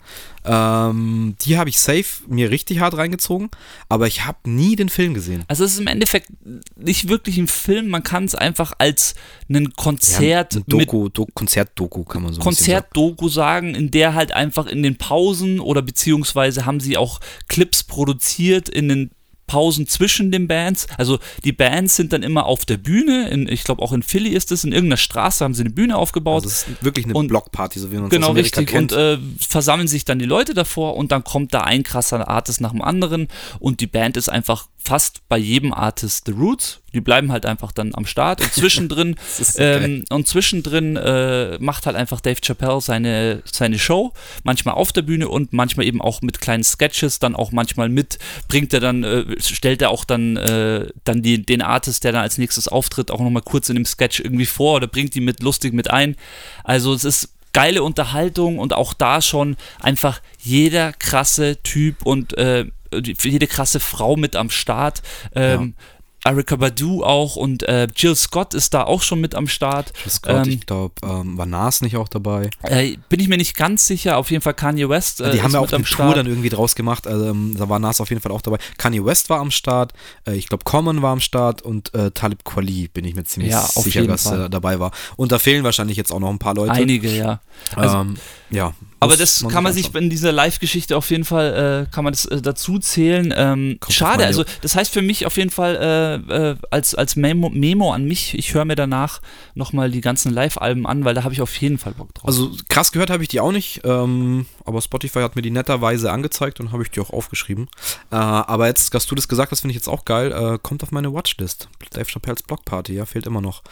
Ähm, die habe ich safe mir richtig hart reingezogen, aber ich habe nie den Film gesehen. Also es ist im Endeffekt nicht wirklich ein Film, man kann es einfach als einen Konzert ja, ein Doku, Do Konzertdoku kann man so Konzertdoku sagen, in der halt einfach in den Pausen oder beziehungsweise haben sie auch Clips produziert in den Pausen zwischen den Bands. Also die Bands sind dann immer auf der Bühne. In, ich glaube auch in Philly ist es. In irgendeiner Straße haben sie eine Bühne aufgebaut. Also es ist wirklich eine und, Blockparty, so wie man es Genau, richtig. Kennt. Und äh, versammeln sich dann die Leute davor und dann kommt da ein krasser Artist nach dem anderen und die Band ist einfach fast bei jedem Artist The Roots. Die bleiben halt einfach dann am Start und zwischendrin so ähm, und zwischendrin äh, macht halt einfach Dave Chappelle seine, seine Show, manchmal auf der Bühne und manchmal eben auch mit kleinen Sketches, dann auch manchmal mit, bringt er dann, äh, stellt er auch dann, äh, dann die, den Artist, der dann als nächstes auftritt, auch nochmal kurz in dem Sketch irgendwie vor oder bringt die mit lustig mit ein. Also es ist geile Unterhaltung und auch da schon einfach jeder krasse Typ und äh, jede krasse Frau mit am Start. Ähm, ja. Erika Badu auch und äh, Jill Scott ist da auch schon mit am Start. Jill Scott, ähm, ich glaube, ähm, war Nas nicht auch dabei? Äh, bin ich mir nicht ganz sicher. Auf jeden Fall Kanye West. Äh, die haben ja auch eine Tour dann irgendwie draus gemacht. Also, ähm, da war Nas auf jeden Fall auch dabei. Kanye West war am Start. Äh, ich glaube, Common war am Start und äh, Talib Kweli bin ich mir ziemlich ja, sicher, dass er dabei war. Und da fehlen wahrscheinlich jetzt auch noch ein paar Leute. Einige, ja. Also, ähm, ja. Aber das kann man sich in dieser Live-Geschichte auf jeden Fall, äh, kann man das äh, dazu zählen. Ähm, schade, also das heißt für mich auf jeden Fall äh, äh, als, als Memo, Memo an mich, ich höre mir danach nochmal die ganzen Live-Alben an, weil da habe ich auf jeden Fall Bock drauf. Also krass gehört habe ich die auch nicht, ähm, aber Spotify hat mir die netterweise angezeigt und habe ich die auch aufgeschrieben. Äh, aber jetzt, dass du das gesagt hast, finde ich jetzt auch geil. Äh, kommt auf meine Watchlist. Dave Chappelles Blockparty, ja, fehlt immer noch.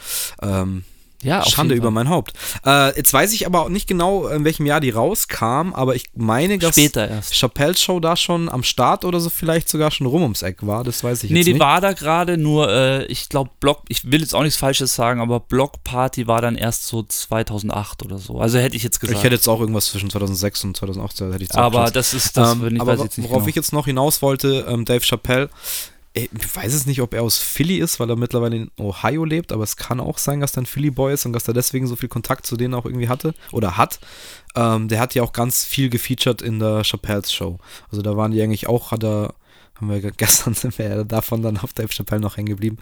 Ähm, ja, Schande über mein Haupt. Äh, jetzt weiß ich aber auch nicht genau, in welchem Jahr die rauskam, aber ich meine, dass Später erst. Chappelle Show da schon am Start oder so vielleicht sogar schon rum ums Eck war. Das weiß ich nee, jetzt nicht. Nee, die war da gerade, nur äh, ich glaube, Block, ich will jetzt auch nichts Falsches sagen, aber Block Party war dann erst so 2008 oder so. Also hätte ich jetzt gesagt. Ich hätte jetzt auch irgendwas zwischen 2006 und 2008 hätte ich Aber das ist das, ähm, ich aber worauf genau. ich jetzt noch hinaus wollte, ähm, Dave Chappelle ich weiß es nicht, ob er aus Philly ist, weil er mittlerweile in Ohio lebt, aber es kann auch sein, dass er ein Philly-Boy ist und dass er deswegen so viel Kontakt zu denen auch irgendwie hatte oder hat. Ähm, der hat ja auch ganz viel gefeatured in der Chappelle's Show. Also da waren die eigentlich auch, hat er haben wir gestern sind wir ja davon dann auf Dave Chappelle noch hängen geblieben.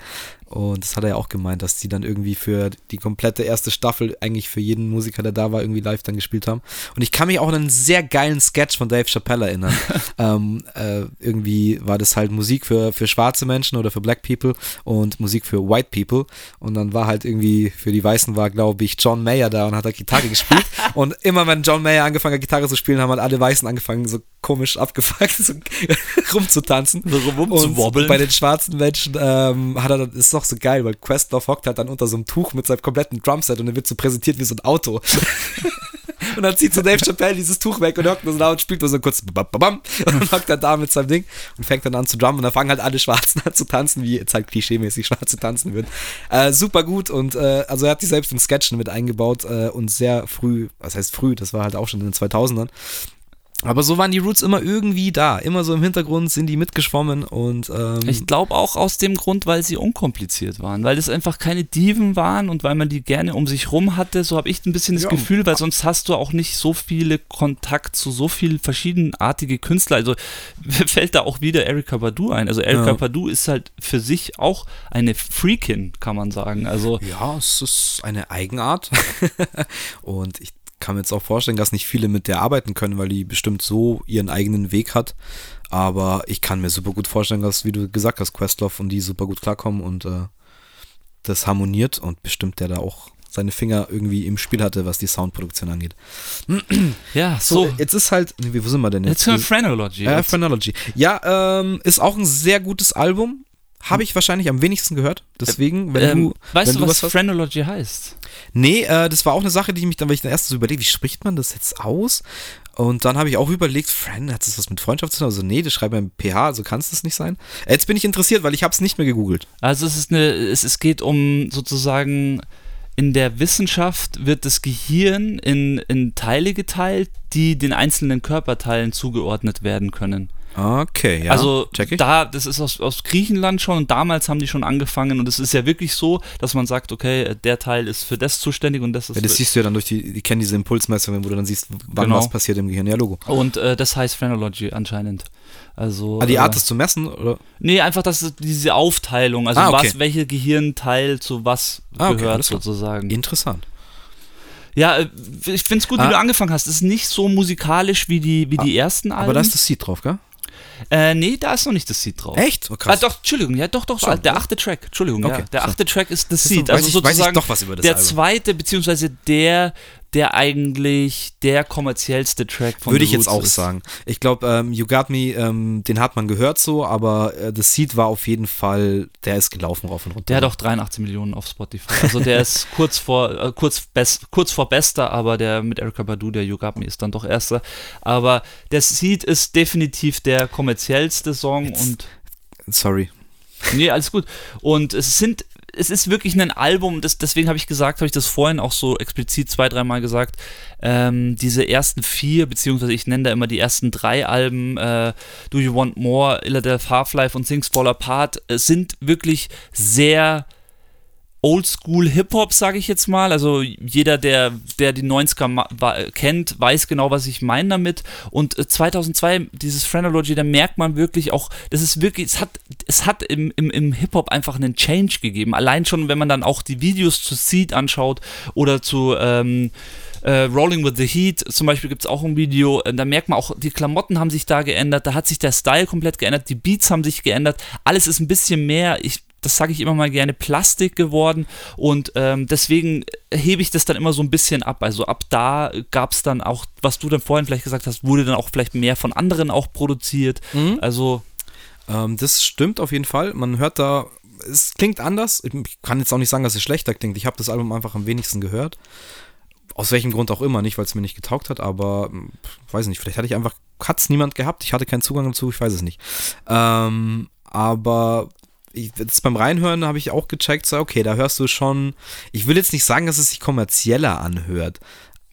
Und das hat er ja auch gemeint, dass die dann irgendwie für die komplette erste Staffel eigentlich für jeden Musiker, der da war, irgendwie live dann gespielt haben. Und ich kann mich auch an einen sehr geilen Sketch von Dave Chappelle erinnern. ähm, äh, irgendwie war das halt Musik für, für schwarze Menschen oder für Black People und Musik für White People. Und dann war halt irgendwie für die Weißen war, glaube ich, John Mayer da und hat da Gitarre gespielt. und immer wenn John Mayer angefangen hat, Gitarre zu spielen, haben halt alle Weißen angefangen, so komisch abgefuckt so rumzutanzen. So rumzuwobbeln. Bei den schwarzen Menschen ähm, hat er dann, ist doch so geil, weil Questlove hockt halt dann unter so einem Tuch mit seinem kompletten Drumset und er wird so präsentiert wie so ein Auto. und dann zieht so Dave Chappelle dieses Tuch weg und hockt nur so da und spielt nur so kurz bam, bam, bam, und dann hockt er da mit seinem Ding und fängt dann an zu drummen und dann fangen halt alle Schwarzen an zu tanzen, wie jetzt halt klischeemäßig Schwarze tanzen würden. Äh, super gut und äh, also er hat die selbst im Sketchen mit eingebaut äh, und sehr früh, was heißt früh, das war halt auch schon in den 2000ern, aber so waren die Roots immer irgendwie da. Immer so im Hintergrund sind die mitgeschwommen und. Ähm ich glaube auch aus dem Grund, weil sie unkompliziert waren. Weil es einfach keine Diven waren und weil man die gerne um sich rum hatte. So habe ich ein bisschen das ja. Gefühl, weil sonst hast du auch nicht so viele Kontakt zu so vielen verschiedenartige Künstler. Also fällt da auch wieder Erika Badu ein. Also Erika ja. Badu ist halt für sich auch eine Freakin, kann man sagen. Also ja, es ist eine Eigenart. und ich kann mir jetzt auch vorstellen, dass nicht viele mit der arbeiten können, weil die bestimmt so ihren eigenen Weg hat. Aber ich kann mir super gut vorstellen, dass, wie du gesagt hast, Questlove und die super gut klarkommen und äh, das harmoniert und bestimmt der da auch seine Finger irgendwie im Spiel hatte, was die Soundproduktion angeht. Ja, so. so jetzt ist halt, wie, wo sind wir denn jetzt? Jetzt hören Phrenology. Ja, Phrenology. Ja, ähm, ist auch ein sehr gutes Album. Habe ich wahrscheinlich am wenigsten gehört. Deswegen, wenn ähm, du. Weißt wenn du, was, was Phrenology heißt? Nee, äh, das war auch eine Sache, die ich mich dann, weil ich dann erst so überlegt, wie spricht man das jetzt aus? Und dann habe ich auch überlegt, Friend, hat das was mit Freundschaft zu tun? Also, nee, das schreibt man PH, also kann es das nicht sein. Jetzt bin ich interessiert, weil ich habe es nicht mehr gegoogelt. Also, es ist eine, es, es geht um sozusagen in der Wissenschaft wird das Gehirn in, in Teile geteilt, die den einzelnen Körperteilen zugeordnet werden können. Okay, ja. Also da, das ist aus, aus Griechenland schon und damals haben die schon angefangen und es ist ja wirklich so, dass man sagt, okay, der Teil ist für das zuständig und das ist. Ja, das siehst du ja dann durch die, die kennen diese Impulsmessungen, wo du dann siehst, wann genau. was passiert im Gehirn. Ja, Logo. Und äh, das heißt Phrenology anscheinend. Also, ah, die Art, äh, das zu messen, oder? Nee, einfach das diese Aufteilung, also ah, okay. was, welche Gehirnteil zu was ah, okay, gehört sozusagen. Interessant. Ja, äh, ich finde es gut, ah. wie du angefangen hast. Es ist nicht so musikalisch wie die, wie die ah, ersten Alben. Aber da ist das Seed drauf, gell? Äh, nee, da ist noch nicht das Seed drauf. Echt? Oh, krass. Ah, doch, Entschuldigung, ja, doch, doch, so, der achte Track, Entschuldigung, okay, ja, der achte so. Track ist das Seed. Also sozusagen der Album. zweite, beziehungsweise der der eigentlich der kommerziellste Track von Würde ich jetzt auch ist. sagen. Ich glaube, ähm, You Got Me, ähm, den hat man gehört so, aber äh, The Seed war auf jeden Fall, der ist gelaufen rauf und runter. Der hat auch 83 Millionen auf Spotify. Also der ist kurz vor, äh, kurz, best, kurz vor bester, aber der mit Erika Badu, der You Got Me, ist dann doch erster. Aber der Seed ist definitiv der kommerziellste Song jetzt, und. Sorry. Nee, alles gut. Und es sind es ist wirklich ein Album, das, deswegen habe ich gesagt, habe ich das vorhin auch so explizit zwei, dreimal gesagt, ähm, diese ersten vier, beziehungsweise ich nenne da immer die ersten drei Alben, äh, Do You Want More, Illadelph Half-Life und Things Fall Apart, äh, sind wirklich sehr Oldschool Hip-Hop, sage ich jetzt mal. Also jeder, der, der die 90er kennt, weiß genau, was ich meine damit. Und 2002, äh, dieses Phrenology, da merkt man wirklich auch, das ist wirklich, es hat, es hat im, im, im Hip-Hop einfach einen Change gegeben. Allein schon, wenn man dann auch die Videos zu Seed anschaut oder zu ähm, äh, Rolling with the Heat zum Beispiel gibt es auch ein Video, äh, da merkt man auch, die Klamotten haben sich da geändert, da hat sich der Style komplett geändert, die Beats haben sich geändert, alles ist ein bisschen mehr, ich das sage ich immer mal gerne, Plastik geworden und ähm, deswegen hebe ich das dann immer so ein bisschen ab. Also ab da gab es dann auch, was du dann vorhin vielleicht gesagt hast, wurde dann auch vielleicht mehr von anderen auch produziert. Mhm. Also ähm, das stimmt auf jeden Fall. Man hört da, es klingt anders. Ich kann jetzt auch nicht sagen, dass es schlechter klingt. Ich habe das Album einfach am wenigsten gehört. Aus welchem Grund auch immer, nicht weil es mir nicht getaugt hat, aber hm, weiß nicht, vielleicht hatte ich einfach, hat es niemand gehabt, ich hatte keinen Zugang dazu, ich weiß es nicht. Ähm, aber ich, das beim Reinhören habe ich auch gecheckt, so, okay, da hörst du schon, ich will jetzt nicht sagen, dass es sich kommerzieller anhört,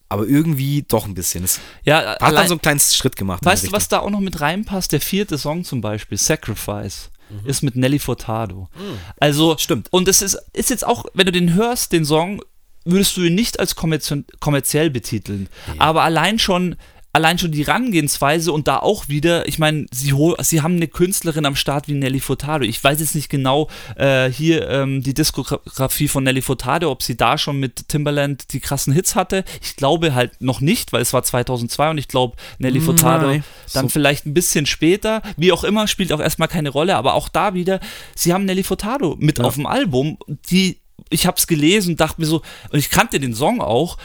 aber irgendwie doch ein bisschen. Es ja, hat dann so einen kleinen Schritt gemacht. Weißt du, was da auch noch mit reinpasst? Der vierte Song zum Beispiel, Sacrifice, mhm. ist mit Nelly Furtado. Mhm. Also, stimmt. Und es ist, ist jetzt auch, wenn du den hörst, den Song, würdest du ihn nicht als kommerziell betiteln. Nee. Aber allein schon allein schon die Herangehensweise und da auch wieder, ich meine, sie, sie haben eine Künstlerin am Start wie Nelly Furtado. Ich weiß jetzt nicht genau äh, hier ähm, die Diskografie von Nelly Furtado, ob sie da schon mit Timbaland die krassen Hits hatte. Ich glaube halt noch nicht, weil es war 2002 und ich glaube, Nelly Furtado Nein. dann so. vielleicht ein bisschen später. Wie auch immer, spielt auch erstmal keine Rolle, aber auch da wieder, sie haben Nelly Furtado mit ja. auf dem Album, die ich habe es gelesen und dachte mir so, und ich kannte den Song auch,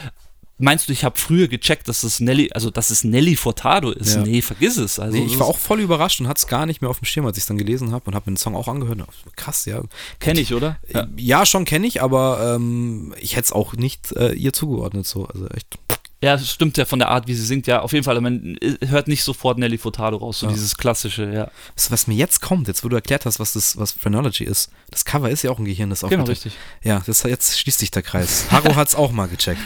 Meinst du, ich habe früher gecheckt, dass es Nelly, also dass es Nelly Furtado ist? Ja. Nee, vergiss es. Also, nee, ich war auch voll überrascht und hatte es gar nicht mehr auf dem Schirm, als ich es dann gelesen habe und habe mir den Song auch angehört. Krass, ja. Kenne ich, oder? Ja, ja schon kenne ich, aber ähm, ich hätte es auch nicht äh, ihr zugeordnet, so. Also echt. Ja, stimmt ja von der Art, wie sie singt, ja, auf jeden Fall. Man äh, hört nicht sofort Nelly Furtado raus, so ja. dieses klassische, ja. Das, was mir jetzt kommt, jetzt wo du erklärt hast, was das, was Phrenology ist, das Cover ist ja auch ein Gehirn, das auch. Genau, richtig. Ja, das, jetzt schließt sich der Kreis. Haro hat es auch mal gecheckt.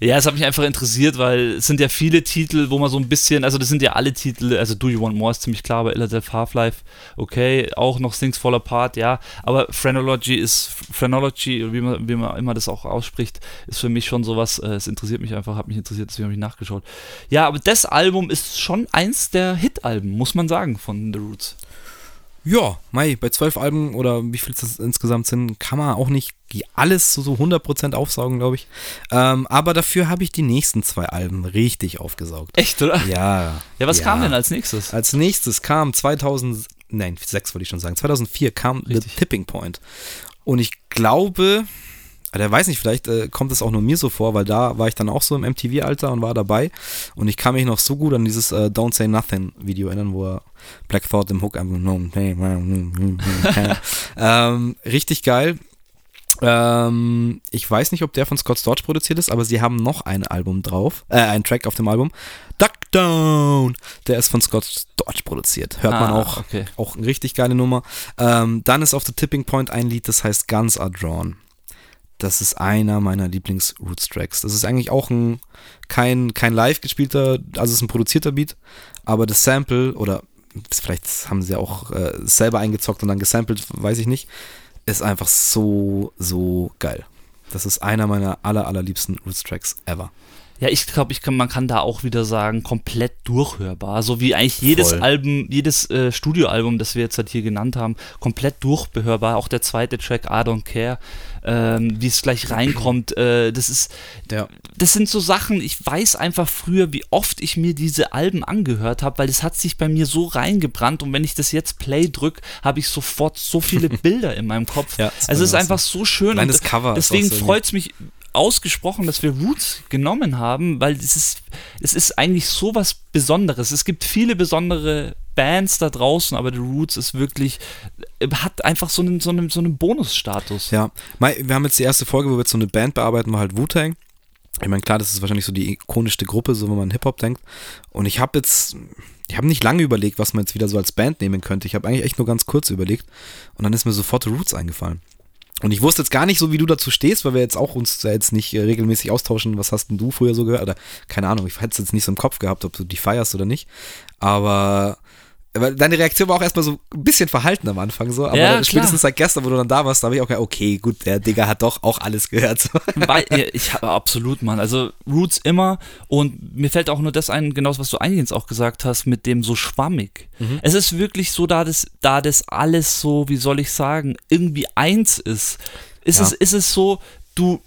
Ja, es hat mich einfach interessiert, weil es sind ja viele Titel, wo man so ein bisschen, also das sind ja alle Titel, also Do You Want More ist ziemlich klar, aber Illadelph Half-Life, okay, auch noch Things Fall Apart, ja, aber Phrenology ist, Phrenology, wie man, wie man immer das auch ausspricht, ist für mich schon sowas, äh, es interessiert mich einfach, hat mich interessiert, deswegen habe ich nachgeschaut. Ja, aber das Album ist schon eins der Hit-Alben, muss man sagen, von The Roots. Ja, Mai, bei zwölf Alben oder wie viel es insgesamt sind, kann man auch nicht alles so, so 100% aufsaugen, glaube ich. Ähm, aber dafür habe ich die nächsten zwei Alben richtig aufgesaugt. Echt, oder? Ja. Ja, was ja. kam denn als nächstes? Als nächstes kam 2000, nein, sechs wollte ich schon sagen, 2004 kam richtig. The Tipping Point. Und ich glaube, der weiß nicht, vielleicht äh, kommt es auch nur mir so vor, weil da war ich dann auch so im MTV-Alter und war dabei. Und ich kann mich noch so gut an dieses äh, Don't Say Nothing Video erinnern, wo er Black Thought im Hook einfach ähm, richtig geil. Ähm, ich weiß nicht, ob der von Scott Storch produziert ist, aber sie haben noch ein Album drauf, äh, einen Track auf dem Album. Duck Down! Der ist von Scott Storch produziert. Hört ah, man auch. Okay. Auch eine richtig geile Nummer. Ähm, dann ist auf The Tipping Point ein Lied, das heißt Guns Are Drawn. Das ist einer meiner Lieblings-Roots-Tracks. Das ist eigentlich auch ein kein, kein live gespielter, also es ist ein produzierter Beat, aber das Sample oder vielleicht haben sie auch äh, selber eingezockt und dann gesampelt, weiß ich nicht, ist einfach so, so geil. Das ist einer meiner aller, allerliebsten Roots-Tracks ever. Ja, ich glaube, ich kann, man kann da auch wieder sagen, komplett durchhörbar. So wie eigentlich jedes Voll. Album, jedes äh, Studioalbum, das wir jetzt halt hier genannt haben, komplett durchhörbar. Auch der zweite Track, I Don't Care, ähm, wie es gleich reinkommt. Äh, das ist, ja. das sind so Sachen, ich weiß einfach früher, wie oft ich mir diese Alben angehört habe, weil das hat sich bei mir so reingebrannt und wenn ich das jetzt Play drücke, habe ich sofort so viele Bilder in meinem Kopf. Ja, also es ist einfach so schön. Kleines Cover. Deswegen freut es mich ausgesprochen, dass wir Roots genommen haben, weil es ist, es ist eigentlich so was Besonderes. Es gibt viele besondere Bands da draußen, aber The Roots ist wirklich, äh, hat einfach so einen, so einen, so einen Bonusstatus. Ja, wir haben jetzt die erste Folge, wo wir jetzt so eine Band bearbeiten, war halt Wu-Tang. Ich meine, klar, das ist wahrscheinlich so die ikonischste Gruppe, so wenn man Hip-Hop denkt. Und ich habe jetzt, ich habe nicht lange überlegt, was man jetzt wieder so als Band nehmen könnte. Ich habe eigentlich echt nur ganz kurz überlegt. Und dann ist mir sofort The Roots eingefallen. Und ich wusste jetzt gar nicht so, wie du dazu stehst, weil wir jetzt auch uns da jetzt nicht äh, regelmäßig austauschen. Was hast denn du früher so gehört? Oder keine Ahnung, ich hätte es jetzt nicht so im Kopf gehabt, ob du die feierst oder nicht. Aber Deine Reaktion war auch erstmal so ein bisschen verhalten am Anfang so, aber ja, spätestens seit gestern, wo du dann da warst, da habe ich auch gedacht, okay, gut, der Digga hat doch auch alles gehört. Weil, ich habe absolut, Mann. Also Roots immer und mir fällt auch nur das ein, genau was du eingehend auch gesagt hast, mit dem so schwammig. Mhm. Es ist wirklich so, da das, da das alles so, wie soll ich sagen, irgendwie eins ist, ist, ja. es, ist es so, du,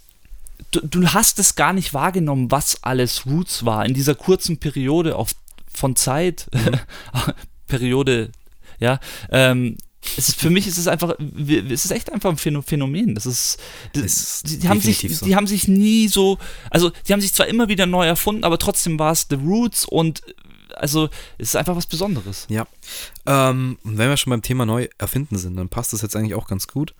du, du hast es gar nicht wahrgenommen, was alles Roots war in dieser kurzen Periode auf von Zeit, mhm. Periode, ja, ähm, es ist, für mich ist es einfach, es ist echt einfach ein Phänomen. Das ist, das, die, die haben sich, so. die haben sich nie so, also die haben sich zwar immer wieder neu erfunden, aber trotzdem war es The Roots und also es ist einfach was Besonderes. Ja. Ähm, und wenn wir schon beim Thema neu erfinden sind, dann passt das jetzt eigentlich auch ganz gut.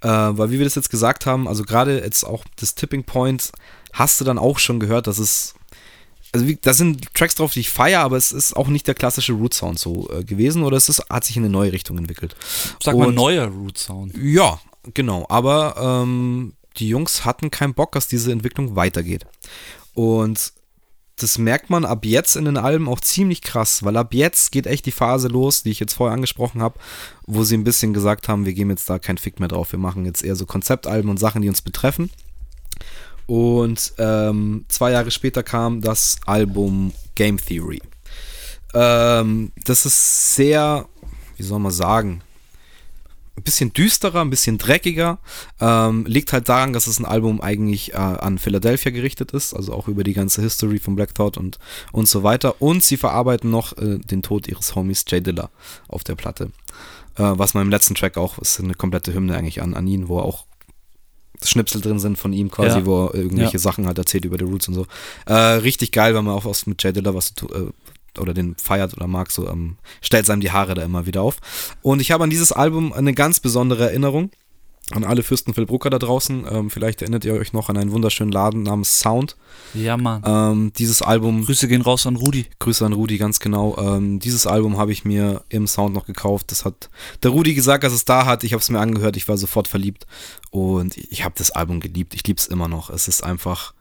Äh, weil wie wir das jetzt gesagt haben, also gerade jetzt auch das Tipping Point, hast du dann auch schon gehört, dass es also wie, da sind Tracks drauf, die ich feiere, aber es ist auch nicht der klassische Root Sound so äh, gewesen oder es ist, hat sich in eine neue Richtung entwickelt. Sag mal neuer Root Sound. Ja, genau. Aber ähm, die Jungs hatten keinen Bock, dass diese Entwicklung weitergeht. Und das merkt man ab jetzt in den Alben auch ziemlich krass, weil ab jetzt geht echt die Phase los, die ich jetzt vorher angesprochen habe, wo sie ein bisschen gesagt haben, wir geben jetzt da kein Fick mehr drauf, wir machen jetzt eher so Konzeptalben und Sachen, die uns betreffen. Und ähm, zwei Jahre später kam das Album Game Theory. Ähm, das ist sehr, wie soll man sagen, ein bisschen düsterer, ein bisschen dreckiger. Ähm, liegt halt daran, dass es ein Album eigentlich äh, an Philadelphia gerichtet ist, also auch über die ganze History von Black Thought und, und so weiter. Und sie verarbeiten noch äh, den Tod ihres Homies Jay Dilla auf der Platte. Äh, was man im letzten Track auch, ist eine komplette Hymne eigentlich an, an ihn, wo er auch Schnipsel drin sind von ihm quasi, ja. wo er irgendwelche ja. Sachen halt erzählt über die Roots und so. Äh, richtig geil, wenn man auch was mit Jay Dilla was äh, oder den feiert oder mag, so ähm, stellt seinem die Haare da immer wieder auf. Und ich habe an dieses Album eine ganz besondere Erinnerung an alle Fürstenfeldbrucker da draußen. Ähm, vielleicht erinnert ihr euch noch an einen wunderschönen Laden namens Sound. Ja, Mann. Ähm, dieses Album. Grüße gehen raus an Rudi. Grüße an Rudi, ganz genau. Ähm, dieses Album habe ich mir im Sound noch gekauft. Das hat der Rudi gesagt, dass es da hat. Ich habe es mir angehört. Ich war sofort verliebt. Und ich habe das Album geliebt. Ich liebe es immer noch. Es ist einfach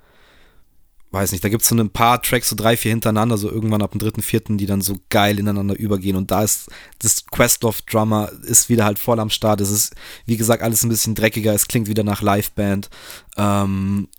weiß nicht, da gibt es so ein paar Tracks, so drei, vier hintereinander, so irgendwann ab dem dritten, vierten, die dann so geil ineinander übergehen. Und da ist das Questlove Drummer ist wieder halt voll am Start. Es ist, wie gesagt, alles ein bisschen dreckiger. Es klingt wieder nach Liveband. Ähm,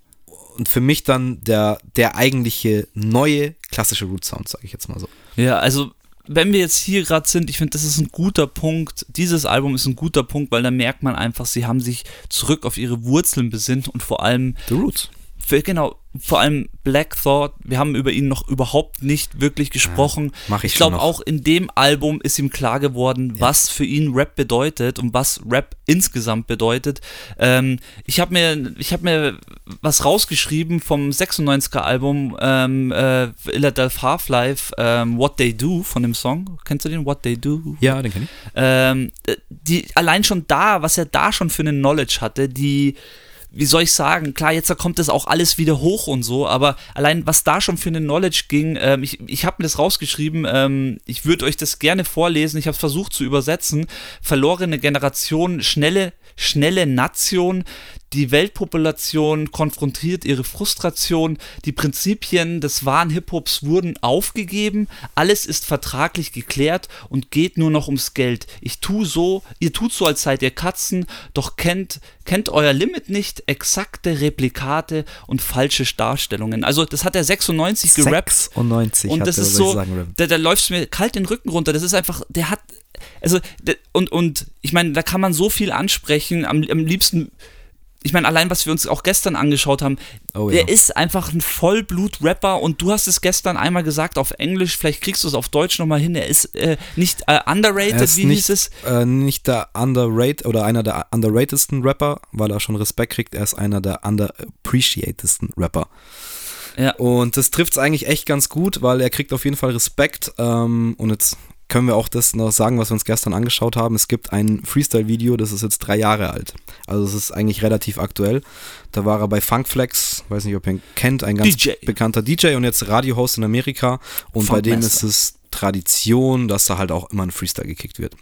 und für mich dann der, der eigentliche neue klassische Root Sound, sage ich jetzt mal so. Ja, also wenn wir jetzt hier gerade sind, ich finde, das ist ein guter Punkt. Dieses Album ist ein guter Punkt, weil da merkt man einfach, sie haben sich zurück auf ihre Wurzeln besinnt und vor allem. The Roots. Genau, vor allem Black Thought, wir haben über ihn noch überhaupt nicht wirklich gesprochen. Ja, mach ich ich glaube, auch in dem Album ist ihm klar geworden, ja. was für ihn Rap bedeutet und was Rap insgesamt bedeutet. Ähm, ich habe mir, hab mir was rausgeschrieben vom 96er Album ähm, äh, Philadelphia Half-Life, ähm, What They Do von dem Song. Kennst du den? What They Do? Ja, den kenne ich. Ähm, die, allein schon da, was er da schon für eine Knowledge hatte, die wie soll ich sagen, klar, jetzt kommt das auch alles wieder hoch und so, aber allein was da schon für eine Knowledge ging, ähm, ich, ich habe mir das rausgeschrieben, ähm, ich würde euch das gerne vorlesen, ich habe es versucht zu übersetzen, verlorene Generation, schnelle, schnelle Nation, die Weltpopulation konfrontiert ihre Frustration, die Prinzipien des wahren Hip-Hops wurden aufgegeben, alles ist vertraglich geklärt und geht nur noch ums Geld. Ich tu so, ihr tut so, als seid ihr Katzen, doch kennt, kennt euer Limit nicht, exakte Replikate und falsche Darstellungen. Also das hat er 96 gerappt. 96 und das ist so, da, da läuft es mir kalt den Rücken runter. Das ist einfach, der hat, also, und, und ich meine, da kann man so viel ansprechen, am, am liebsten ich meine, allein was wir uns auch gestern angeschaut haben, oh, der ja. ist einfach ein Vollblut-Rapper und du hast es gestern einmal gesagt auf Englisch, vielleicht kriegst du es auf Deutsch nochmal hin, er ist äh, nicht äh, underrated, ist wie nicht, hieß es? Äh, nicht der underrated oder einer der underratedsten Rapper, weil er schon Respekt kriegt, er ist einer der underappreciatedsten Rapper. Ja. Und das trifft es eigentlich echt ganz gut, weil er kriegt auf jeden Fall Respekt. Ähm, und jetzt können wir auch das noch sagen, was wir uns gestern angeschaut haben. Es gibt ein Freestyle-Video, das ist jetzt drei Jahre alt. Also es ist eigentlich relativ aktuell. Da war er bei Funkflex, weiß nicht, ob ihr ihn kennt, ein ganz DJ. bekannter DJ und jetzt Radiohost in Amerika. Und bei dem ist es Tradition, dass da halt auch immer ein Freestyle gekickt wird.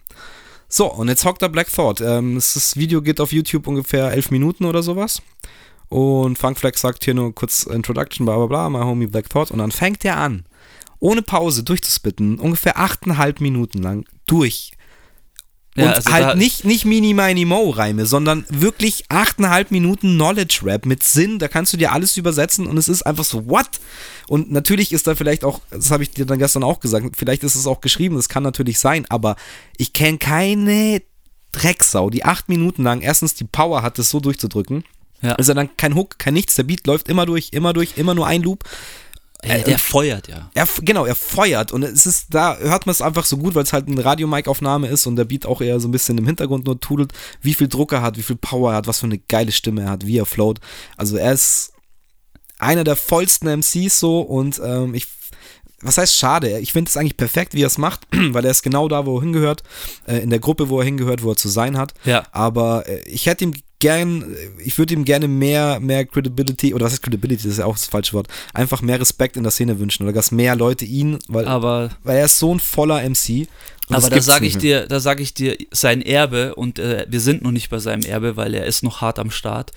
So, und jetzt hockt da Black Thought. Ähm, das Video geht auf YouTube ungefähr elf Minuten oder sowas. Und Funkflex sagt hier nur kurz Introduction, bla bla bla, my homie Black Thought. Und dann fängt er an ohne Pause durchzuspitten, ungefähr achteinhalb Minuten lang durch. Und ja, also halt nicht, nicht Mini Mini Mo Reime, sondern wirklich achteinhalb Minuten Knowledge Rap mit Sinn. Da kannst du dir alles übersetzen und es ist einfach so, what? Und natürlich ist da vielleicht auch, das habe ich dir dann gestern auch gesagt, vielleicht ist es auch geschrieben, das kann natürlich sein, aber ich kenne keine Drecksau, die acht Minuten lang erstens die Power hat, das so durchzudrücken. Ja. Ist ja dann kein Hook, kein nichts, der Beat läuft immer durch, immer durch, immer nur ein Loop. Er, der feuert, ja. Er, genau, er feuert und es ist, da hört man es einfach so gut, weil es halt eine Radio-Mic-Aufnahme ist und der Beat auch eher so ein bisschen im Hintergrund nur tudelt, wie viel Druck er hat, wie viel Power er hat, was für eine geile Stimme er hat, wie er float. Also er ist einer der vollsten MCs so und ähm, ich was heißt schade? Ich finde es eigentlich perfekt, wie er es macht, weil er ist genau da, wo er hingehört, äh, in der Gruppe, wo er hingehört, wo er zu sein hat. Ja. Aber äh, ich hätte ihm gern, ich würde ihm gerne mehr, mehr Credibility, oder was ist Credibility, das ist ja auch das falsche Wort, einfach mehr Respekt in der Szene wünschen oder dass mehr Leute ihn, weil, aber, weil er ist so ein voller MC. Aber da sage ich dir, da sage ich dir, sein Erbe, und äh, wir sind noch nicht bei seinem Erbe, weil er ist noch hart am Start.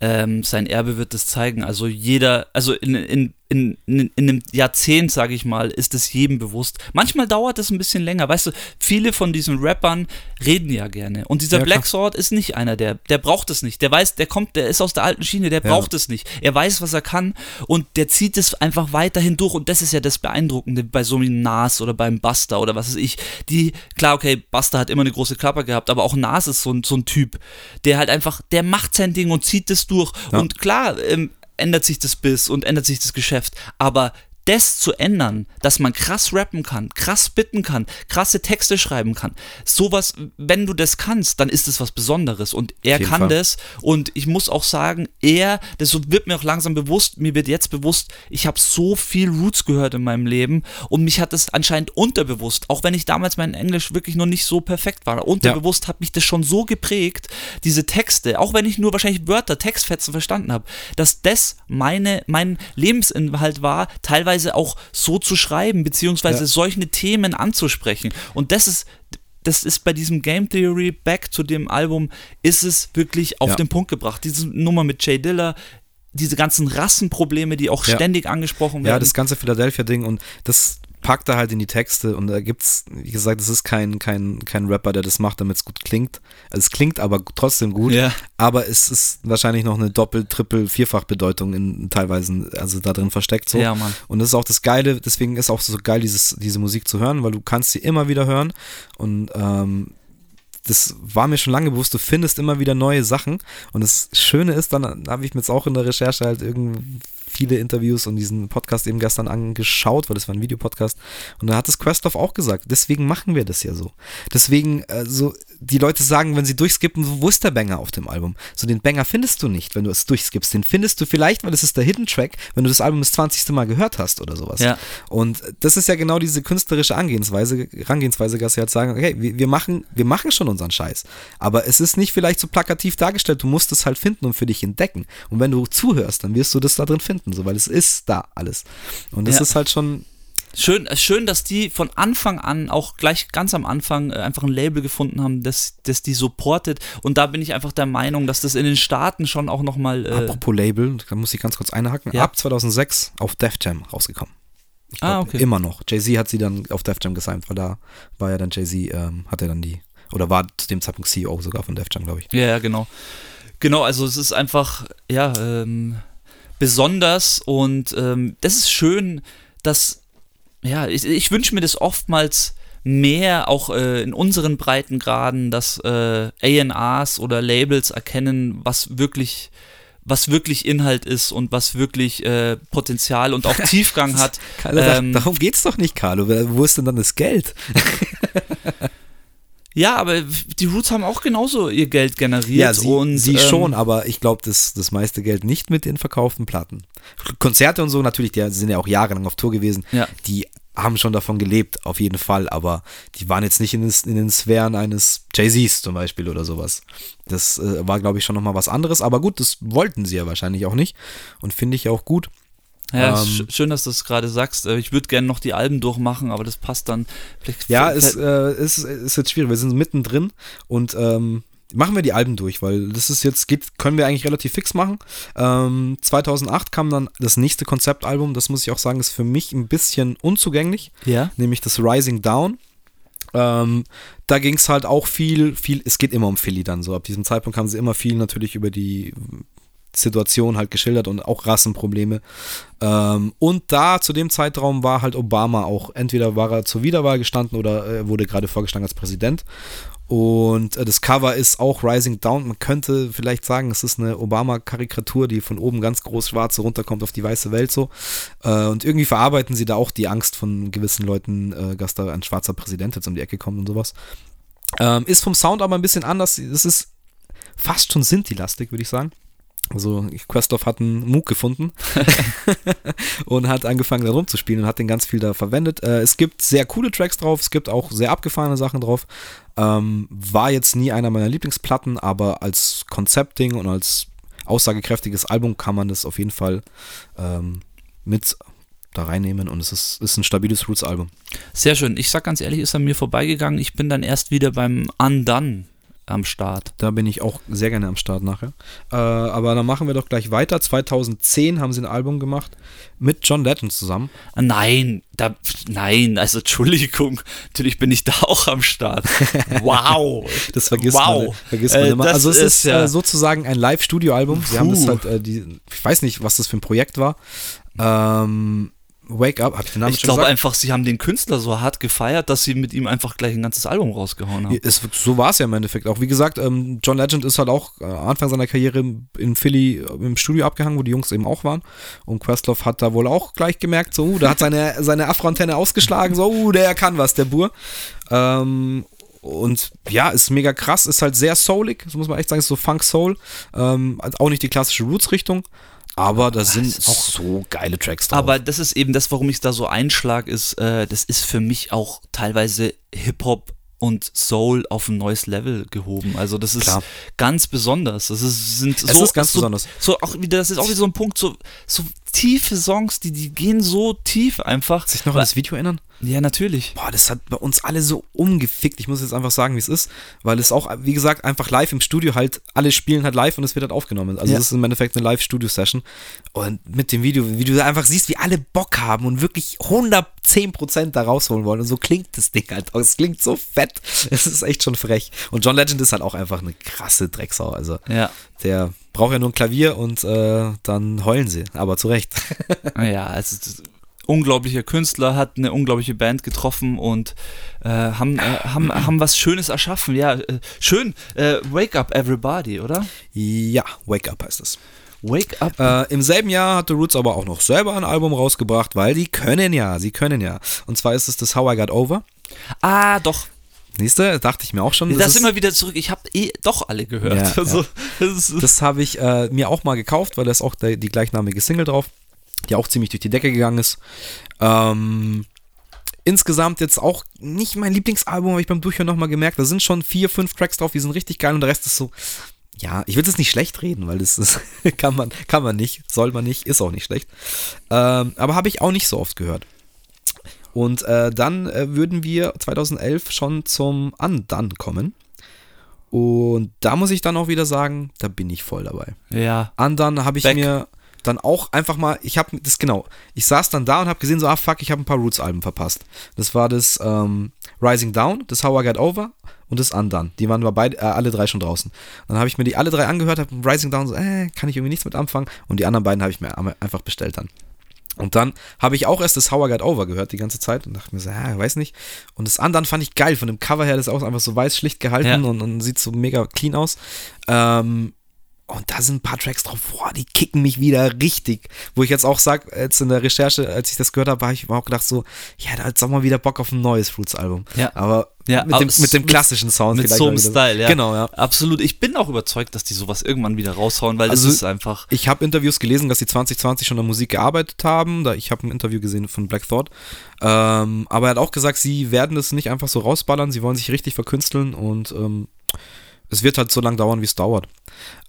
Ähm, sein Erbe wird es zeigen. Also jeder, also in, in in, in, in einem Jahrzehnt, sage ich mal, ist es jedem bewusst. Manchmal dauert es ein bisschen länger. Weißt du, viele von diesen Rappern reden ja gerne. Und dieser ja, Black Sword ist nicht einer, der, der braucht es nicht. Der weiß, der kommt, der ist aus der alten Schiene, der ja. braucht es nicht. Er weiß, was er kann und der zieht es einfach weiterhin durch. Und das ist ja das Beeindruckende bei so einem Nas oder beim Buster oder was weiß ich. Die, klar, okay, Buster hat immer eine große Klappe gehabt, aber auch Nas ist so ein, so ein Typ, der halt einfach, der macht sein Ding und zieht es durch. Ja. Und klar, ähm, ändert sich das Biss und ändert sich das Geschäft. Aber das zu ändern, dass man krass rappen kann, krass bitten kann, krasse Texte schreiben kann. Sowas, wenn du das kannst, dann ist es was Besonderes und er kann Fall. das und ich muss auch sagen, er, das wird mir auch langsam bewusst, mir wird jetzt bewusst, ich habe so viel Roots gehört in meinem Leben und mich hat das anscheinend unterbewusst, auch wenn ich damals mein Englisch wirklich noch nicht so perfekt war, unterbewusst ja. hat mich das schon so geprägt, diese Texte, auch wenn ich nur wahrscheinlich Wörter, Textfetzen verstanden habe, dass das meine, mein Lebensinhalt war, teilweise teilweise auch so zu schreiben, beziehungsweise ja. solche Themen anzusprechen. Und das ist, das ist bei diesem Game Theory Back zu dem Album, ist es wirklich auf ja. den Punkt gebracht. Diese Nummer mit Jay Diller, diese ganzen Rassenprobleme, die auch ja. ständig angesprochen werden. Ja, das ganze Philadelphia-Ding und das packt er halt in die Texte und da gibt's, wie gesagt, es ist kein, kein, kein Rapper, der das macht, damit es gut klingt. Also es klingt aber trotzdem gut, ja. aber es ist wahrscheinlich noch eine Doppel-, Triple-, Vierfach-Bedeutung in teilweise, also da drin versteckt so. Ja, Mann. Und das ist auch das Geile, deswegen ist auch so geil, dieses, diese Musik zu hören, weil du kannst sie immer wieder hören und ähm, das war mir schon lange bewusst, du findest immer wieder neue Sachen. Und das Schöne ist, dann habe ich mir jetzt auch in der Recherche halt irgendwie viele Interviews und diesen Podcast eben gestern angeschaut, weil das war ein Videopodcast. Und da hat es Questlove auch gesagt. Deswegen machen wir das ja so. Deswegen, äh, so, die Leute sagen, wenn sie durchskippen, wo ist der Banger auf dem Album? So, den Banger findest du nicht, wenn du es durchskippst. Den findest du vielleicht, weil es ist der Hidden Track, wenn du das Album das 20. Mal gehört hast oder sowas. Ja. Und das ist ja genau diese künstlerische Angehensweise, Herangehensweise, dass sie halt sagen, okay, wir, wir, machen, wir machen schon unseren Scheiß. Aber es ist nicht vielleicht so plakativ dargestellt, du musst es halt finden und für dich entdecken. Und wenn du zuhörst, dann wirst du das da drin finden finden, so, weil es ist da alles. Und das ja. ist halt schon. Schön, äh, schön, dass die von Anfang an, auch gleich ganz am Anfang, äh, einfach ein Label gefunden haben, das, das die supportet. Und da bin ich einfach der Meinung, dass das in den Staaten schon auch nochmal. Äh Apropos Label, da muss ich ganz kurz einhaken. Ja. Ab 2006 auf Def Jam rausgekommen. Ah, glaub, ah, okay. Immer noch. Jay-Z hat sie dann auf Def Jam gesigned, weil da war ja dann Jay-Z, ähm, hatte dann die, oder war zu dem Zeitpunkt CEO sogar von Def Jam, glaube ich. Ja, ja, genau. Genau, also es ist einfach, ja, ähm, besonders und ähm, das ist schön, dass, ja, ich, ich wünsche mir das oftmals mehr auch äh, in unseren Breitengraden, dass äh, ANAs oder Labels erkennen, was wirklich was wirklich Inhalt ist und was wirklich äh, Potenzial und auch Tiefgang hat. Carlo, ähm, darum geht's doch nicht, Carlo. Wo ist denn dann das Geld? Ja, aber die Roots haben auch genauso ihr Geld generiert. Ja, sie, und, sie ähm, schon, aber ich glaube, das, das meiste Geld nicht mit den verkauften Platten. Konzerte und so natürlich, die sind ja auch jahrelang auf Tour gewesen. Ja. Die haben schon davon gelebt, auf jeden Fall, aber die waren jetzt nicht in, des, in den Sphären eines Jay-Z's zum Beispiel oder sowas. Das äh, war, glaube ich, schon nochmal was anderes, aber gut, das wollten sie ja wahrscheinlich auch nicht und finde ich auch gut. Ja, ähm, schön, dass du es gerade sagst. Äh, ich würde gerne noch die Alben durchmachen, aber das passt dann. Vielleicht ja, es äh, ist, ist jetzt schwierig. Wir sind mittendrin und ähm, machen wir die Alben durch, weil das ist jetzt, geht, können wir eigentlich relativ fix machen. Ähm, 2008 kam dann das nächste Konzeptalbum, das muss ich auch sagen, ist für mich ein bisschen unzugänglich. Ja. Nämlich das Rising Down. Ähm, da ging es halt auch viel, viel, es geht immer um Philly dann so. Ab diesem Zeitpunkt haben sie immer viel natürlich über die Situation halt geschildert und auch Rassenprobleme. Ähm, und da zu dem Zeitraum war halt Obama auch, entweder war er zur Wiederwahl gestanden oder äh, wurde gerade vorgeschlagen als Präsident. Und äh, das Cover ist auch Rising Down. Man könnte vielleicht sagen, es ist eine Obama-Karikatur, die von oben ganz groß schwarz runterkommt auf die weiße Welt so. Äh, und irgendwie verarbeiten sie da auch die Angst von gewissen Leuten, äh, dass da ein schwarzer Präsident jetzt um die Ecke kommt und sowas. Ähm, ist vom Sound aber ein bisschen anders. Es ist fast schon Sinti-lastig, würde ich sagen. Also Questlove hat einen Moog gefunden und hat angefangen da rumzuspielen und hat den ganz viel da verwendet. Äh, es gibt sehr coole Tracks drauf, es gibt auch sehr abgefahrene Sachen drauf. Ähm, war jetzt nie einer meiner Lieblingsplatten, aber als Konzeptding und als aussagekräftiges Album kann man das auf jeden Fall ähm, mit da reinnehmen und es ist, ist ein stabiles Roots-Album. Sehr schön. Ich sag ganz ehrlich, ist an mir vorbeigegangen. Ich bin dann erst wieder beim Undone am Start. Da bin ich auch sehr gerne am Start nachher. Äh, aber dann machen wir doch gleich weiter. 2010 haben sie ein Album gemacht mit John Legend zusammen. Nein, da, nein, also Entschuldigung, natürlich bin ich da auch am Start. Wow. das vergisst wow. man, vergisst man äh, immer. Also es ist, ist ja. äh, sozusagen ein Live-Studio-Album. Sie haben das halt, äh, die, ich weiß nicht, was das für ein Projekt war. Ähm, Wake Up, hab ich den Namen Ich glaube einfach, sie haben den Künstler so hart gefeiert, dass sie mit ihm einfach gleich ein ganzes Album rausgehauen haben. Es, so war es ja im Endeffekt auch. Wie gesagt, ähm, John Legend ist halt auch äh, Anfang seiner Karriere in Philly äh, im Studio abgehangen, wo die Jungs eben auch waren. Und Questlove hat da wohl auch gleich gemerkt, so, uh, da hat seine, seine Afro-Antenne ausgeschlagen, so, uh, der kann was, der Bur. Ähm, und ja, ist mega krass, ist halt sehr soulig, das muss man echt sagen, ist so Funk Soul. Ähm, auch nicht die klassische Roots-Richtung. Aber da sind auch so geile Tracks drauf. Aber das ist eben das, warum ich da so einschlag, ist, äh, das ist für mich auch teilweise Hip-Hop und Soul auf ein neues Level gehoben. Also das ist Klar. ganz besonders. Das ist, sind es ist ganz so, besonders. So auch wieder, das ist auch wieder so ein Punkt, so, so tiefe Songs, die, die gehen so tief einfach. Sich noch an das Video erinnern? Ja, natürlich. Boah, das hat bei uns alle so umgefickt. Ich muss jetzt einfach sagen, wie es ist, weil es auch, wie gesagt, einfach live im Studio halt, alle spielen halt live und es wird halt aufgenommen. Also, ja. das ist im Endeffekt eine Live-Studio-Session. Und mit dem Video, wie du einfach siehst, wie alle Bock haben und wirklich 110% da rausholen wollen. Und so klingt das Ding halt auch. Es klingt so fett. Es ist echt schon frech. Und John Legend ist halt auch einfach eine krasse Drecksau. Also, ja. der braucht ja nur ein Klavier und äh, dann heulen sie. Aber zu Recht. ja, also unglaublicher Künstler, hat eine unglaubliche Band getroffen und äh, haben, äh, haben, haben was Schönes erschaffen. Ja, äh, schön. Äh, Wake Up Everybody, oder? Ja, Wake Up heißt es. Wake Up. Äh, Im selben Jahr hat The Roots aber auch noch selber ein Album rausgebracht, weil die können ja, sie können ja. Und zwar ist es das How I Got Over. Ah, doch. Nächste, dachte ich mir auch schon. Das, das ist immer wieder zurück. Ich habe eh doch alle gehört. Ja, also, ja. Das, das habe ich äh, mir auch mal gekauft, weil da ist auch der, die gleichnamige Single drauf die auch ziemlich durch die Decke gegangen ist. Ähm, insgesamt jetzt auch nicht mein Lieblingsalbum, habe ich beim Durchhören nochmal gemerkt. Da sind schon vier, fünf Tracks drauf, die sind richtig geil und der Rest ist so, ja, ich will es nicht schlecht reden, weil das, das kann, man, kann man nicht, soll man nicht, ist auch nicht schlecht. Ähm, aber habe ich auch nicht so oft gehört. Und äh, dann äh, würden wir 2011 schon zum Undone kommen. Und da muss ich dann auch wieder sagen, da bin ich voll dabei. Ja. Undone habe ich Back. mir dann auch einfach mal, ich habe das genau, ich saß dann da und habe gesehen, so, ah fuck, ich habe ein paar Roots-Alben verpasst. Das war das ähm, Rising Down, das How I Got Over und das Undone. Die waren wir beide, äh, alle drei schon draußen. Dann habe ich mir die alle drei angehört, habe Rising Down so, äh, kann ich irgendwie nichts mit anfangen und die anderen beiden habe ich mir einfach bestellt dann. Und dann habe ich auch erst das How I Got Over gehört die ganze Zeit und dachte mir so, ja, weiß nicht. Und das Undone fand ich geil, von dem Cover her, das ist auch einfach so weiß schlicht gehalten ja. und, und, sieht so mega clean aus. Ähm, und da sind ein paar Tracks drauf, boah, die kicken mich wieder richtig. Wo ich jetzt auch sag, jetzt in der Recherche, als ich das gehört habe, habe ich mir auch gedacht so, ja, da hat auch mal wieder Bock auf ein neues Fruits-Album. Ja. Aber ja, mit, dem, mit dem klassischen Sound. Mit so einem Style, ja. Genau, ja. Absolut. Ich bin auch überzeugt, dass die sowas irgendwann wieder raushauen, weil also, das ist einfach. Ich habe Interviews gelesen, dass sie 2020 schon an Musik gearbeitet haben. Da, ich habe ein Interview gesehen von Black Thought. Ähm, aber er hat auch gesagt, sie werden das nicht einfach so rausballern, sie wollen sich richtig verkünsteln und ähm, es wird halt so lange dauern, wie es dauert.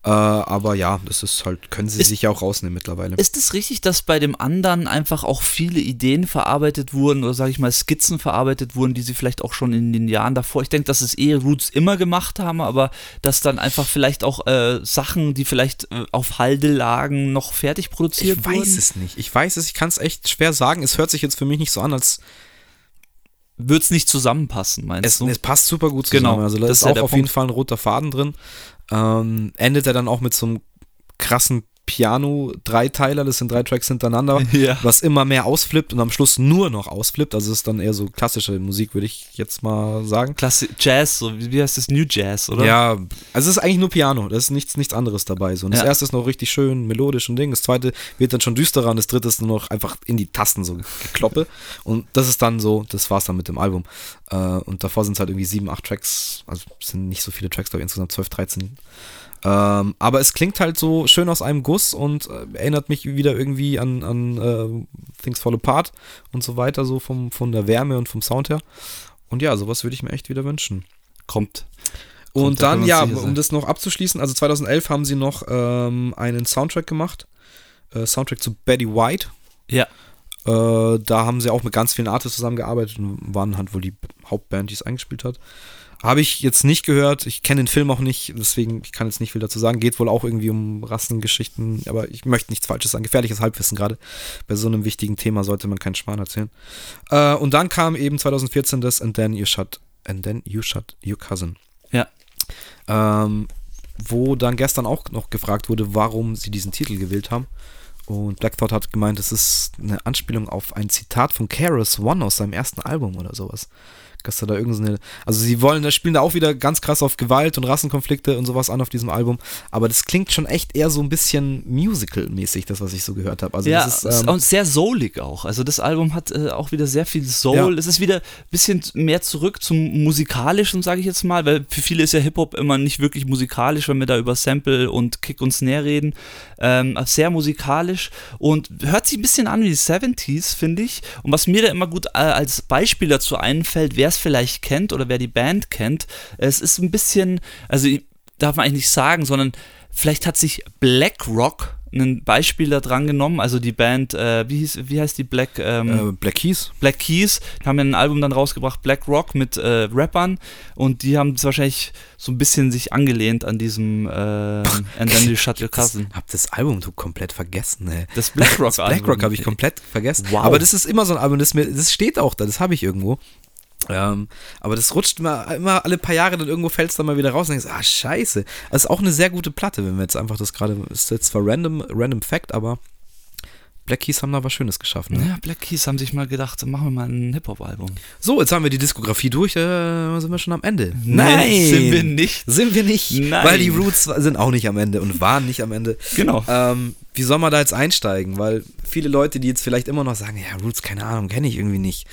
Äh, aber ja, das ist halt, können sie ist, sich ja auch rausnehmen mittlerweile. Ist es richtig, dass bei dem anderen einfach auch viele Ideen verarbeitet wurden oder sage ich mal Skizzen verarbeitet wurden, die sie vielleicht auch schon in den Jahren davor, ich denke, dass es eh Roots immer gemacht haben, aber dass dann einfach vielleicht auch äh, Sachen, die vielleicht äh, auf Halde lagen, noch fertig produziert ich wurden? Ich weiß es nicht. Ich weiß es, ich kann es echt schwer sagen. Es hört sich jetzt für mich nicht so an, als würde es nicht zusammenpassen, meinst es, du? Es passt super gut zusammen. Genau, also da ist, ist auch auf Punkt. jeden Fall ein roter Faden drin. Ähm, endet er dann auch mit so einem krassen Piano-Dreiteiler, das sind drei Tracks hintereinander, ja. was immer mehr ausflippt und am Schluss nur noch ausflippt. Also ist dann eher so klassische Musik, würde ich jetzt mal sagen. Klasse Jazz, so wie heißt das? New Jazz, oder? Ja, also es ist eigentlich nur Piano, da ist nichts, nichts anderes dabei. So. Und das ja. erste ist noch richtig schön melodisch und Ding, das zweite wird dann schon düsterer und das dritte ist nur noch einfach in die Tasten so gekloppe. Und das ist dann so, das war's dann mit dem Album. Äh, und davor sind es halt irgendwie sieben, acht Tracks, also es sind nicht so viele Tracks, glaube ich, insgesamt zwölf, dreizehn ähm, aber es klingt halt so schön aus einem Guss und äh, erinnert mich wieder irgendwie an, an äh, Things Fall Apart und so weiter, so vom, von der Wärme und vom Sound her. Und ja, sowas würde ich mir echt wieder wünschen. Kommt. Und dann, ja, um das noch abzuschließen, also 2011 haben sie noch ähm, einen Soundtrack gemacht. Äh, Soundtrack zu Betty White. Ja. Äh, da haben sie auch mit ganz vielen Artists zusammengearbeitet und waren halt wohl die Hauptband, die es eingespielt hat. Habe ich jetzt nicht gehört. Ich kenne den Film auch nicht, deswegen ich kann jetzt nicht viel dazu sagen. Geht wohl auch irgendwie um Rassengeschichten, aber ich möchte nichts Falsches sagen. Gefährliches Halbwissen gerade. Bei so einem wichtigen Thema sollte man keinen Schmarrn erzählen. Äh, und dann kam eben 2014 das And Then You Shut, And Then You Shut Your Cousin. Ja. Ähm, wo dann gestern auch noch gefragt wurde, warum sie diesen Titel gewählt haben. Und Black Thought hat gemeint, es ist eine Anspielung auf ein Zitat von Karis One aus seinem ersten Album oder sowas dass da irgendeine, also sie wollen, da spielen da auch wieder ganz krass auf Gewalt und Rassenkonflikte und sowas an auf diesem Album, aber das klingt schon echt eher so ein bisschen Musical-mäßig, das, was ich so gehört habe. Also ja, das ist, ähm, und sehr soulig auch. Also das Album hat äh, auch wieder sehr viel Soul. Ja. Es ist wieder ein bisschen mehr zurück zum Musikalischen, sage ich jetzt mal, weil für viele ist ja Hip-Hop immer nicht wirklich musikalisch, wenn wir da über Sample und Kick und Snare reden. Ähm, sehr musikalisch und hört sich ein bisschen an wie die 70s, finde ich. Und was mir da immer gut äh, als Beispiel dazu einfällt, wer es vielleicht kennt oder wer die Band kennt, es ist ein bisschen, also darf man eigentlich nicht sagen, sondern vielleicht hat sich BlackRock ein Beispiel da dran genommen. Also die Band, äh, wie, hieß, wie heißt die Black? Ähm, äh, Black Keys. Black Keys. Die haben ja ein Album dann rausgebracht, Black Rock mit äh, Rappern. Und die haben es wahrscheinlich so ein bisschen sich angelehnt an diesem äh, And Then You Shut Your Cousin. Ich hab das Album komplett vergessen, ey. Das Black Rock Album. Black Rock habe ich komplett vergessen. Wow. Aber das ist immer so ein Album, das, mir, das steht auch da, das habe ich irgendwo. Ähm, aber das rutscht immer, immer alle paar Jahre, dann irgendwo fällt es dann mal wieder raus und denkst, ah, scheiße. Das ist auch eine sehr gute Platte, wenn wir jetzt einfach das gerade, ist jetzt zwar random, random Fact, aber Black Keys haben da was Schönes geschaffen. Ne? Ja, Black Keys haben sich mal gedacht, machen wir mal ein Hip-Hop-Album. So, jetzt haben wir die Diskografie durch, äh, sind wir schon am Ende. Nein, Nein, sind wir nicht. Sind wir nicht, Nein. weil die Roots sind auch nicht am Ende und waren nicht am Ende. Genau. Ähm, wie soll man da jetzt einsteigen? Weil viele Leute, die jetzt vielleicht immer noch sagen, ja, Roots, keine Ahnung, kenne ich irgendwie nicht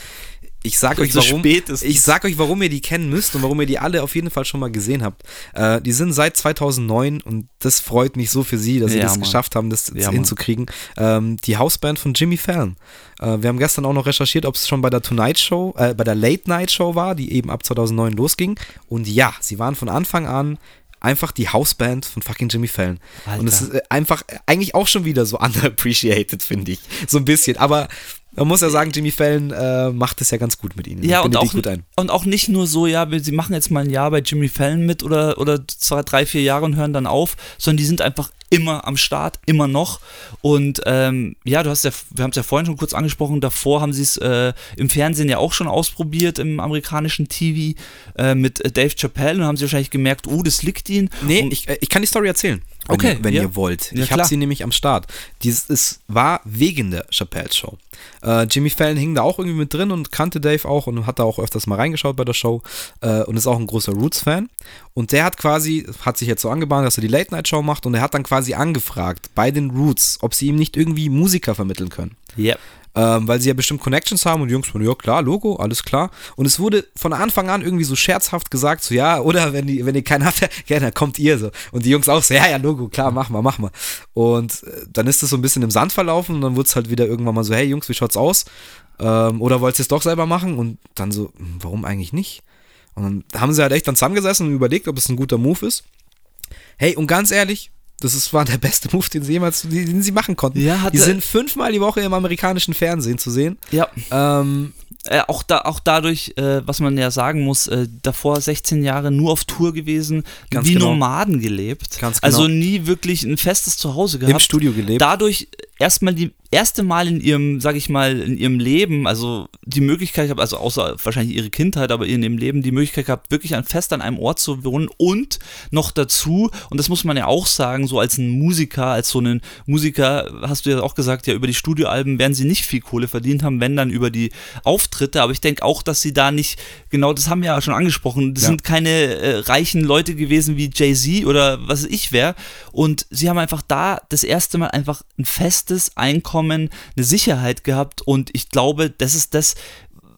ich sag euch, warum, ich sag euch, warum ihr die kennen müsst und warum ihr die alle auf jeden Fall schon mal gesehen habt. Äh, die sind seit 2009 und das freut mich so für sie, dass sie ja, das Mann. geschafft haben, das ja, hinzukriegen. Ähm, die Hausband von Jimmy Fallon. Äh, wir haben gestern auch noch recherchiert, ob es schon bei der Tonight Show, äh, bei der Late Night Show war, die eben ab 2009 losging. Und ja, sie waren von Anfang an einfach die Hausband von fucking Jimmy Fallon. Alter. Und es ist äh, einfach eigentlich auch schon wieder so underappreciated, finde ich. So ein bisschen. Aber man muss ja sagen, Jimmy Fallon äh, macht es ja ganz gut mit ihnen. Ja, und auch, und auch nicht nur so, ja, sie machen jetzt mal ein Jahr bei Jimmy Fallon mit oder, oder zwei, drei, vier Jahre und hören dann auf, sondern die sind einfach immer am Start, immer noch. Und ähm, ja, du hast ja, wir haben es ja vorhin schon kurz angesprochen, davor haben sie es äh, im Fernsehen ja auch schon ausprobiert, im amerikanischen TV äh, mit Dave Chappelle und haben sie wahrscheinlich gemerkt, oh, das liegt ihnen. Nee, ich, äh, ich kann die Story erzählen. Wenn okay, ihr, wenn ja. ihr wollt. Ja, ich habe sie nämlich am Start. Dies, es war wegen der Chappelle Show. Äh, Jimmy Fallon hing da auch irgendwie mit drin und kannte Dave auch und hat da auch öfters mal reingeschaut bei der Show äh, und ist auch ein großer Roots-Fan. Und der hat quasi, hat sich jetzt so angebahnt, dass er die Late-Night-Show macht und er hat dann quasi angefragt bei den Roots, ob sie ihm nicht irgendwie Musiker vermitteln können. Ja. Yep ähm, weil sie ja bestimmt Connections haben und die Jungs von, ja klar, Logo, alles klar. Und es wurde von Anfang an irgendwie so scherzhaft gesagt, so ja, oder wenn, die, wenn ihr keinen habt, ja, dann kommt ihr so. Und die Jungs auch so, ja, ja, Logo, klar, mach mal, mach mal. Und äh, dann ist es so ein bisschen im Sand verlaufen und dann wurde es halt wieder irgendwann mal so, hey Jungs, wie schaut's aus? Ähm, oder wollt ihr es doch selber machen? Und dann so, hm, warum eigentlich nicht? Und dann haben sie halt echt dann zusammengesessen und überlegt, ob es ein guter Move ist. Hey, und ganz ehrlich, das ist, war der beste Move, den sie jemals, den sie machen konnten. Ja, die sind fünfmal die Woche im amerikanischen Fernsehen zu sehen. Ja. Ähm, äh, auch, da, auch dadurch, äh, was man ja sagen muss, äh, davor 16 Jahre nur auf Tour gewesen, Ganz wie genau. Nomaden gelebt. Ganz genau. Also nie wirklich ein festes Zuhause gehabt. Im Studio gelebt. Dadurch erstmal die erste Mal in ihrem, sag ich mal, in ihrem Leben, also die Möglichkeit gehabt, also außer wahrscheinlich ihre Kindheit, aber in ihrem Leben die Möglichkeit gehabt, wirklich an fest an einem Ort zu wohnen und noch dazu, und das muss man ja auch sagen, so als ein Musiker, als so einen Musiker, hast du ja auch gesagt, ja, über die Studioalben werden sie nicht viel Kohle verdient haben, wenn dann über die Auftritte, aber ich denke auch, dass sie da nicht, genau, das haben wir ja schon angesprochen, das ja. sind keine äh, reichen Leute gewesen wie Jay-Z oder was ich wäre, und sie haben einfach da das erste Mal einfach ein festes Einkommen Einkommen, eine Sicherheit gehabt und ich glaube, das ist das,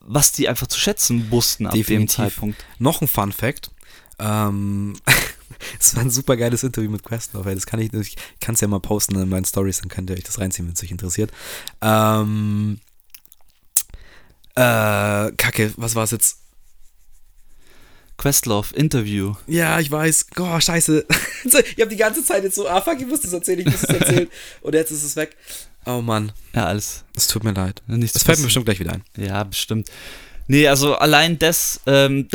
was die einfach zu schätzen wussten ab Definitiv. dem Zeitpunkt. Noch ein Fun Fact. Ähm, es war ein super geiles Interview mit Questlove. Das kann ich, ich kann es ja mal posten in meinen Stories, dann könnt ihr euch das reinziehen, wenn es euch interessiert. Ähm, äh, Kacke, was war es jetzt? Questlove, Interview. Ja, ich weiß. Oh, scheiße. ich habe die ganze Zeit jetzt so, ah, fuck, ich muss das erzählen, ich muss das erzählen. Und jetzt ist es weg. Oh Mann. Ja, alles. Es tut mir leid. Nichts das fällt mir bestimmt gleich wieder ein. Ja, bestimmt. Nee, also allein das, ähm,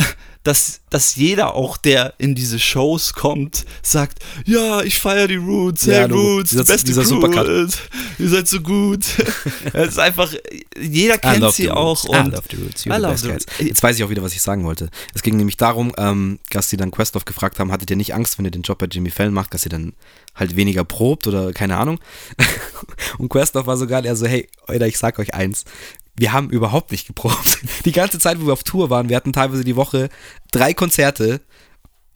dass, dass jeder auch, der in diese Shows kommt, sagt, ja, ich feiere die Roots, ja, hey Roots, dieser, beste dieser Crew, Supercut. ihr seid so gut. Es ist einfach, jeder kennt sie auch. Und I love the Roots, I love the Roots. Jetzt weiß ich auch wieder, was ich sagen wollte. Es ging nämlich darum, ähm, dass sie dann Questlove gefragt haben, hattet ihr nicht Angst, wenn ihr den Job bei Jimmy Fallon macht, dass ihr dann halt weniger probt oder keine Ahnung. und Questlove war sogar der so, hey, Alter, ich sag euch eins, wir haben überhaupt nicht geprobt. Die ganze Zeit, wo wir auf Tour waren, wir hatten teilweise die Woche drei Konzerte.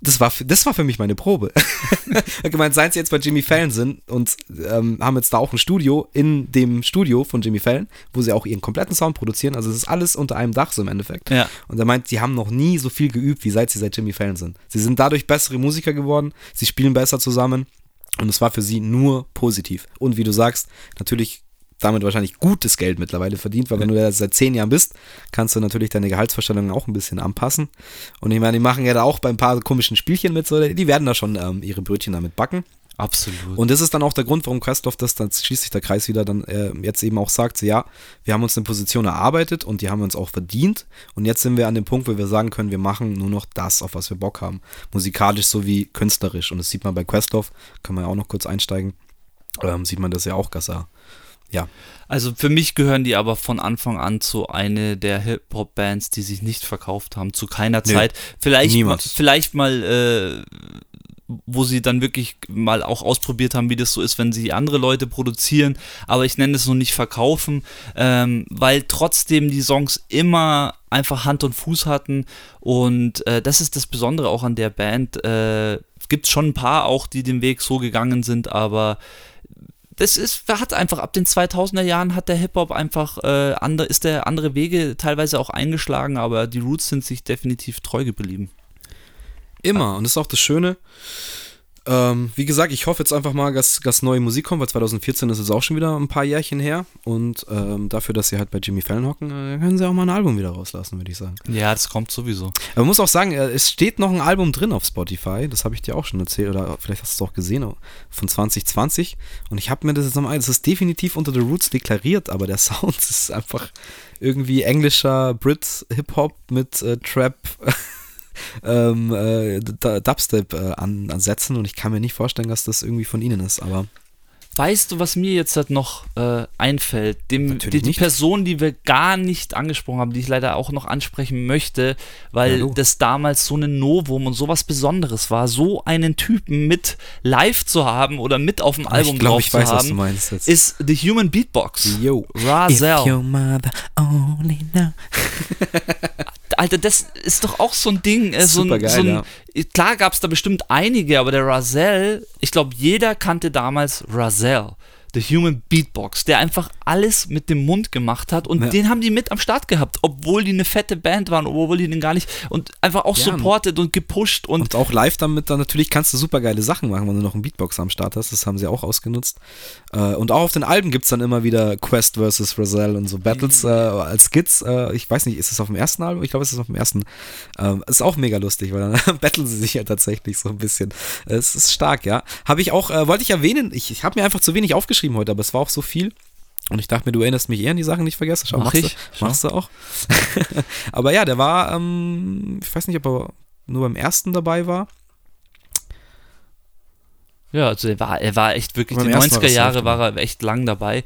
Das war, für, das war für mich meine Probe. ich gemeint, seien sie jetzt bei Jimmy Fallon sind und ähm, haben jetzt da auch ein Studio in dem Studio von Jimmy Fallon, wo sie auch ihren kompletten Sound produzieren. Also es ist alles unter einem Dach so im Endeffekt. Ja. Und er meint, sie haben noch nie so viel geübt, wie seit sie seit Jimmy Fallon sind. Sie sind dadurch bessere Musiker geworden, sie spielen besser zusammen und es war für sie nur positiv. Und wie du sagst, natürlich damit wahrscheinlich gutes Geld mittlerweile verdient, weil wenn du ja seit zehn Jahren bist, kannst du natürlich deine Gehaltsvorstellungen auch ein bisschen anpassen. Und ich meine, die machen ja da auch bei ein paar komischen Spielchen mit, so, die werden da schon ähm, ihre Brötchen damit backen. Absolut. Und das ist dann auch der Grund, warum Questlove das, dann schließt sich der Kreis wieder, dann äh, jetzt eben auch sagt, so, ja, wir haben uns eine Position erarbeitet und die haben wir uns auch verdient. Und jetzt sind wir an dem Punkt, wo wir sagen können, wir machen nur noch das, auf was wir Bock haben. Musikalisch sowie künstlerisch. Und das sieht man bei Questlove, kann man ja auch noch kurz einsteigen, ähm, sieht man das ja auch, dass er ja. Also für mich gehören die aber von Anfang an zu eine der Hip-Hop-Bands, die sich nicht verkauft haben, zu keiner nee, Zeit. Vielleicht, niemals. vielleicht mal, äh, wo sie dann wirklich mal auch ausprobiert haben, wie das so ist, wenn sie andere Leute produzieren. Aber ich nenne es noch nicht verkaufen, ähm, weil trotzdem die Songs immer einfach Hand und Fuß hatten. Und äh, das ist das Besondere auch an der Band. Äh, Gibt schon ein paar auch, die den Weg so gegangen sind, aber das ist, hat einfach ab den 2000er Jahren hat der Hip-Hop einfach äh, andere, ist der andere Wege teilweise auch eingeschlagen, aber die Roots sind sich definitiv treu geblieben. Immer, und das ist auch das Schöne. Ähm, wie gesagt, ich hoffe jetzt einfach mal, dass, dass neue Musik kommt, weil 2014 ist es auch schon wieder ein paar Jährchen her. Und ähm, dafür, dass sie halt bei Jimmy Fallon hocken, äh, können sie auch mal ein Album wieder rauslassen, würde ich sagen. Ja, das kommt sowieso. Aber man muss auch sagen, äh, es steht noch ein Album drin auf Spotify. Das habe ich dir auch schon erzählt, oder vielleicht hast du es auch gesehen, von 2020. Und ich habe mir das jetzt nochmal, das ist definitiv unter The Roots deklariert, aber der Sound ist einfach irgendwie englischer Brit-Hip-Hop mit äh, Trap. Ähm, äh, Dubstep äh, an, ansetzen und ich kann mir nicht vorstellen, dass das irgendwie von ihnen ist, aber. Weißt du, was mir jetzt halt noch äh, einfällt? Dem, die, die Person, die wir gar nicht angesprochen haben, die ich leider auch noch ansprechen möchte, weil ja, das damals so ein Novum und sowas Besonderes war, so einen Typen mit live zu haben oder mit auf dem ah, Album ich glaub, drauf ich zu weiß, haben, ist The Human Beatbox. Yo. Razel. Alter, das ist doch auch so ein Ding. Äh, so, ein, geil, so ein, ja. Klar gab es da bestimmt einige, aber der Razel, ich glaube, jeder kannte damals Razel. The Human Beatbox, der einfach alles mit dem Mund gemacht hat und ja. den haben die mit am Start gehabt, obwohl die eine fette Band waren, obwohl die den gar nicht und einfach auch ja, supported und gepusht und, und auch live damit dann natürlich kannst du super geile Sachen machen, wenn du noch einen Beatbox am Start hast, das haben sie auch ausgenutzt. Äh, und auch auf den Alben gibt es dann immer wieder Quest vs. Roselle und so Battles äh, als Skits. Äh, ich weiß nicht, ist es auf dem ersten Album? Ich glaube, es ist auf dem ersten. Ähm, ist auch mega lustig, weil dann battlen sie sich ja tatsächlich so ein bisschen. Es ist stark, ja. Habe ich auch, äh, wollte ich erwähnen, ich, ich habe mir einfach zu wenig aufgeschrieben aufgeschrieben heute, aber es war auch so viel. Und ich dachte mir, du erinnerst mich eher an die Sachen, die ich vergesse. Schau, Mach machst, ich. Du, machst du auch. aber ja, der war, ähm, ich weiß nicht, ob er nur beim ersten dabei war. Ja, also er war, er war echt wirklich, die 90er Jahre war er echt lang dabei.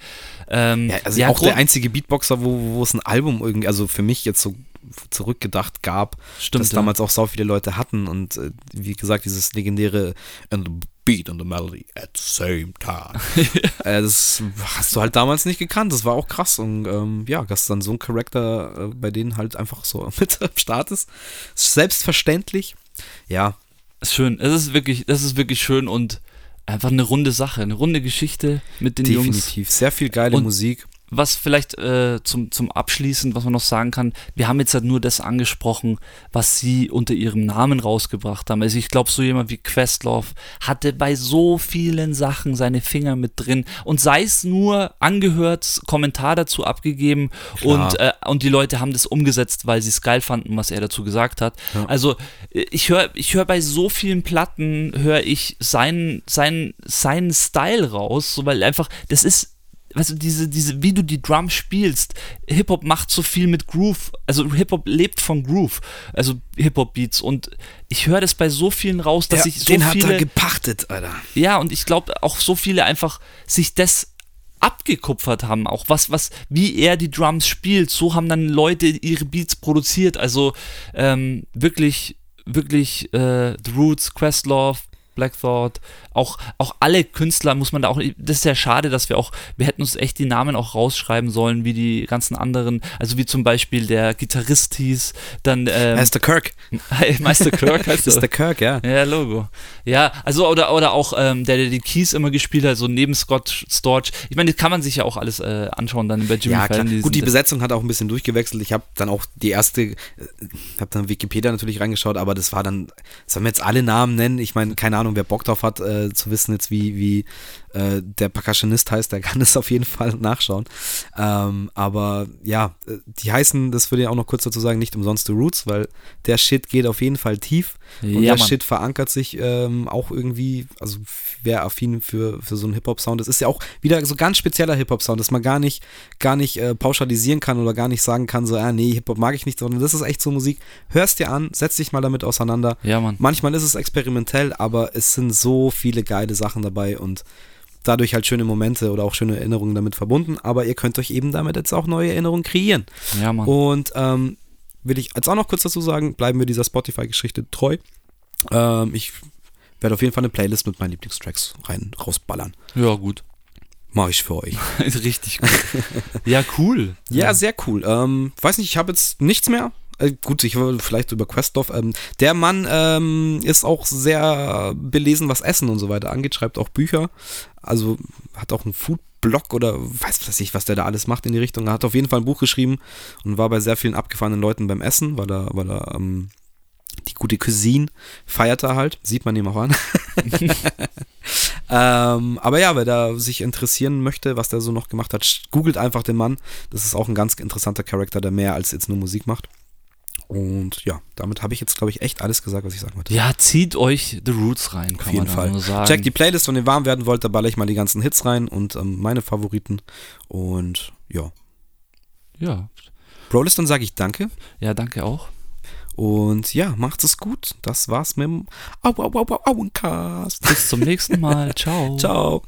Ähm, ja, also ja, auch der einzige Beatboxer, wo, wo es ein Album irgendwie, also für mich jetzt so zurückgedacht gab, Stimmt, das ja. damals auch so viele Leute hatten und äh, wie gesagt, dieses legendäre And beat and the melody at the same time. äh, das hast du halt damals nicht gekannt, das war auch krass und ähm, ja, dass dann so ein Charakter äh, bei denen halt einfach so mit am Start ist, selbstverständlich, ja. Ist schön, es ist wirklich, das ist wirklich schön und einfach eine runde Sache, eine runde Geschichte mit den Definitiv. Jungs. Definitiv, sehr viel geile und Musik was vielleicht äh, zum, zum Abschließen, was man noch sagen kann, wir haben jetzt halt nur das angesprochen, was sie unter ihrem Namen rausgebracht haben. Also ich glaube, so jemand wie Questlove hatte bei so vielen Sachen seine Finger mit drin und sei es nur angehört, Kommentar dazu abgegeben und, äh, und die Leute haben das umgesetzt, weil sie es geil fanden, was er dazu gesagt hat. Ja. Also ich höre ich hör bei so vielen Platten, höre ich seinen, seinen, seinen Style raus, so, weil einfach, das ist weißt du, diese, diese, wie du die Drums spielst. Hip-Hop macht so viel mit Groove. Also Hip-Hop lebt von Groove. Also Hip-Hop-Beats. Und ich höre das bei so vielen raus, dass ja, ich so den viele. hat er gepachtet, Alter. Ja, und ich glaube auch so viele einfach sich das abgekupfert haben, auch was, was, wie er die Drums spielt, so haben dann Leute ihre Beats produziert, also ähm, wirklich, wirklich äh, The Roots, Questlove, Black Thought, auch, auch alle Künstler muss man da auch, das ist ja schade, dass wir auch, wir hätten uns echt die Namen auch rausschreiben sollen, wie die ganzen anderen, also wie zum Beispiel der Gitarrist hieß, dann ähm, Meister Kirk. Meister Kirk heißt Meister Kirk, ja. Ja, Logo. Ja, also oder, oder auch ähm, der, der die Keys immer gespielt hat, so neben Scott Storch. Ich meine, das kann man sich ja auch alles äh, anschauen dann bei Jimmy ja, Fallon. Klar. Gut, die Besetzung hat auch ein bisschen durchgewechselt. Ich habe dann auch die erste, äh, habe dann Wikipedia natürlich reingeschaut, aber das war dann, sollen wir jetzt alle Namen nennen? Ich meine, keine Ahnung, Ahnung, wer Bock drauf hat, äh, zu wissen jetzt, wie, wie äh, der Percussionist heißt, der kann es auf jeden Fall nachschauen. Ähm, aber ja, äh, die heißen, das würde ich auch noch kurz dazu sagen, nicht umsonst The Roots, weil der Shit geht auf jeden Fall tief. Und ja, der Mann. Shit verankert sich ähm, auch irgendwie, also wer affin für, für so einen Hip-Hop-Sound ist, ist ja auch wieder so ganz spezieller Hip-Hop-Sound, dass man gar nicht, gar nicht äh, pauschalisieren kann oder gar nicht sagen kann, so, ah, nee, Hip-Hop mag ich nicht, sondern das ist echt so Musik. Hörst dir an, setz dich mal damit auseinander. Ja, Mann. Manchmal ist es experimentell, aber es sind so viele geile Sachen dabei und dadurch halt schöne Momente oder auch schöne Erinnerungen damit verbunden, aber ihr könnt euch eben damit jetzt auch neue Erinnerungen kreieren. Ja, Mann. Und ähm, will ich jetzt auch noch kurz dazu sagen, bleiben wir dieser Spotify-Geschichte treu. Ähm, ich werde auf jeden Fall eine Playlist mit meinen Lieblingstracks rein rausballern. Ja, gut. Mache ich für euch. Richtig gut. ja, cool. Ja, sehr cool. Ähm, weiß nicht, ich habe jetzt nichts mehr. Äh, gut, ich will vielleicht über Questlove. Ähm, der Mann ähm, ist auch sehr belesen, was Essen und so weiter angeht, schreibt auch Bücher. Also hat auch einen Foodblog oder weiß was ich, was der da alles macht in die Richtung. Er hat auf jeden Fall ein Buch geschrieben und war bei sehr vielen abgefahrenen Leuten beim Essen, weil er, weil er ähm, die gute Cousine feiert er halt, sieht man ihm auch an. ähm, aber ja, wer da sich interessieren möchte, was der so noch gemacht hat, googelt einfach den Mann. Das ist auch ein ganz interessanter Charakter, der mehr als jetzt nur Musik macht. Und ja, damit habe ich jetzt, glaube ich, echt alles gesagt, was ich sagen wollte. Ja, zieht euch The Roots rein, kann Auf jeden man Fall. Checkt die Playlist, wenn ihr warm werden wollt, da baller ich mal die ganzen Hits rein und ähm, meine Favoriten. Und ja. Ja. Brolist, dann sage ich danke. Ja, danke auch. Und ja, macht es gut. Das war's mit dem Au, Au, Au, Au, Auencast. Bis zum nächsten Mal. Ciao. Ciao.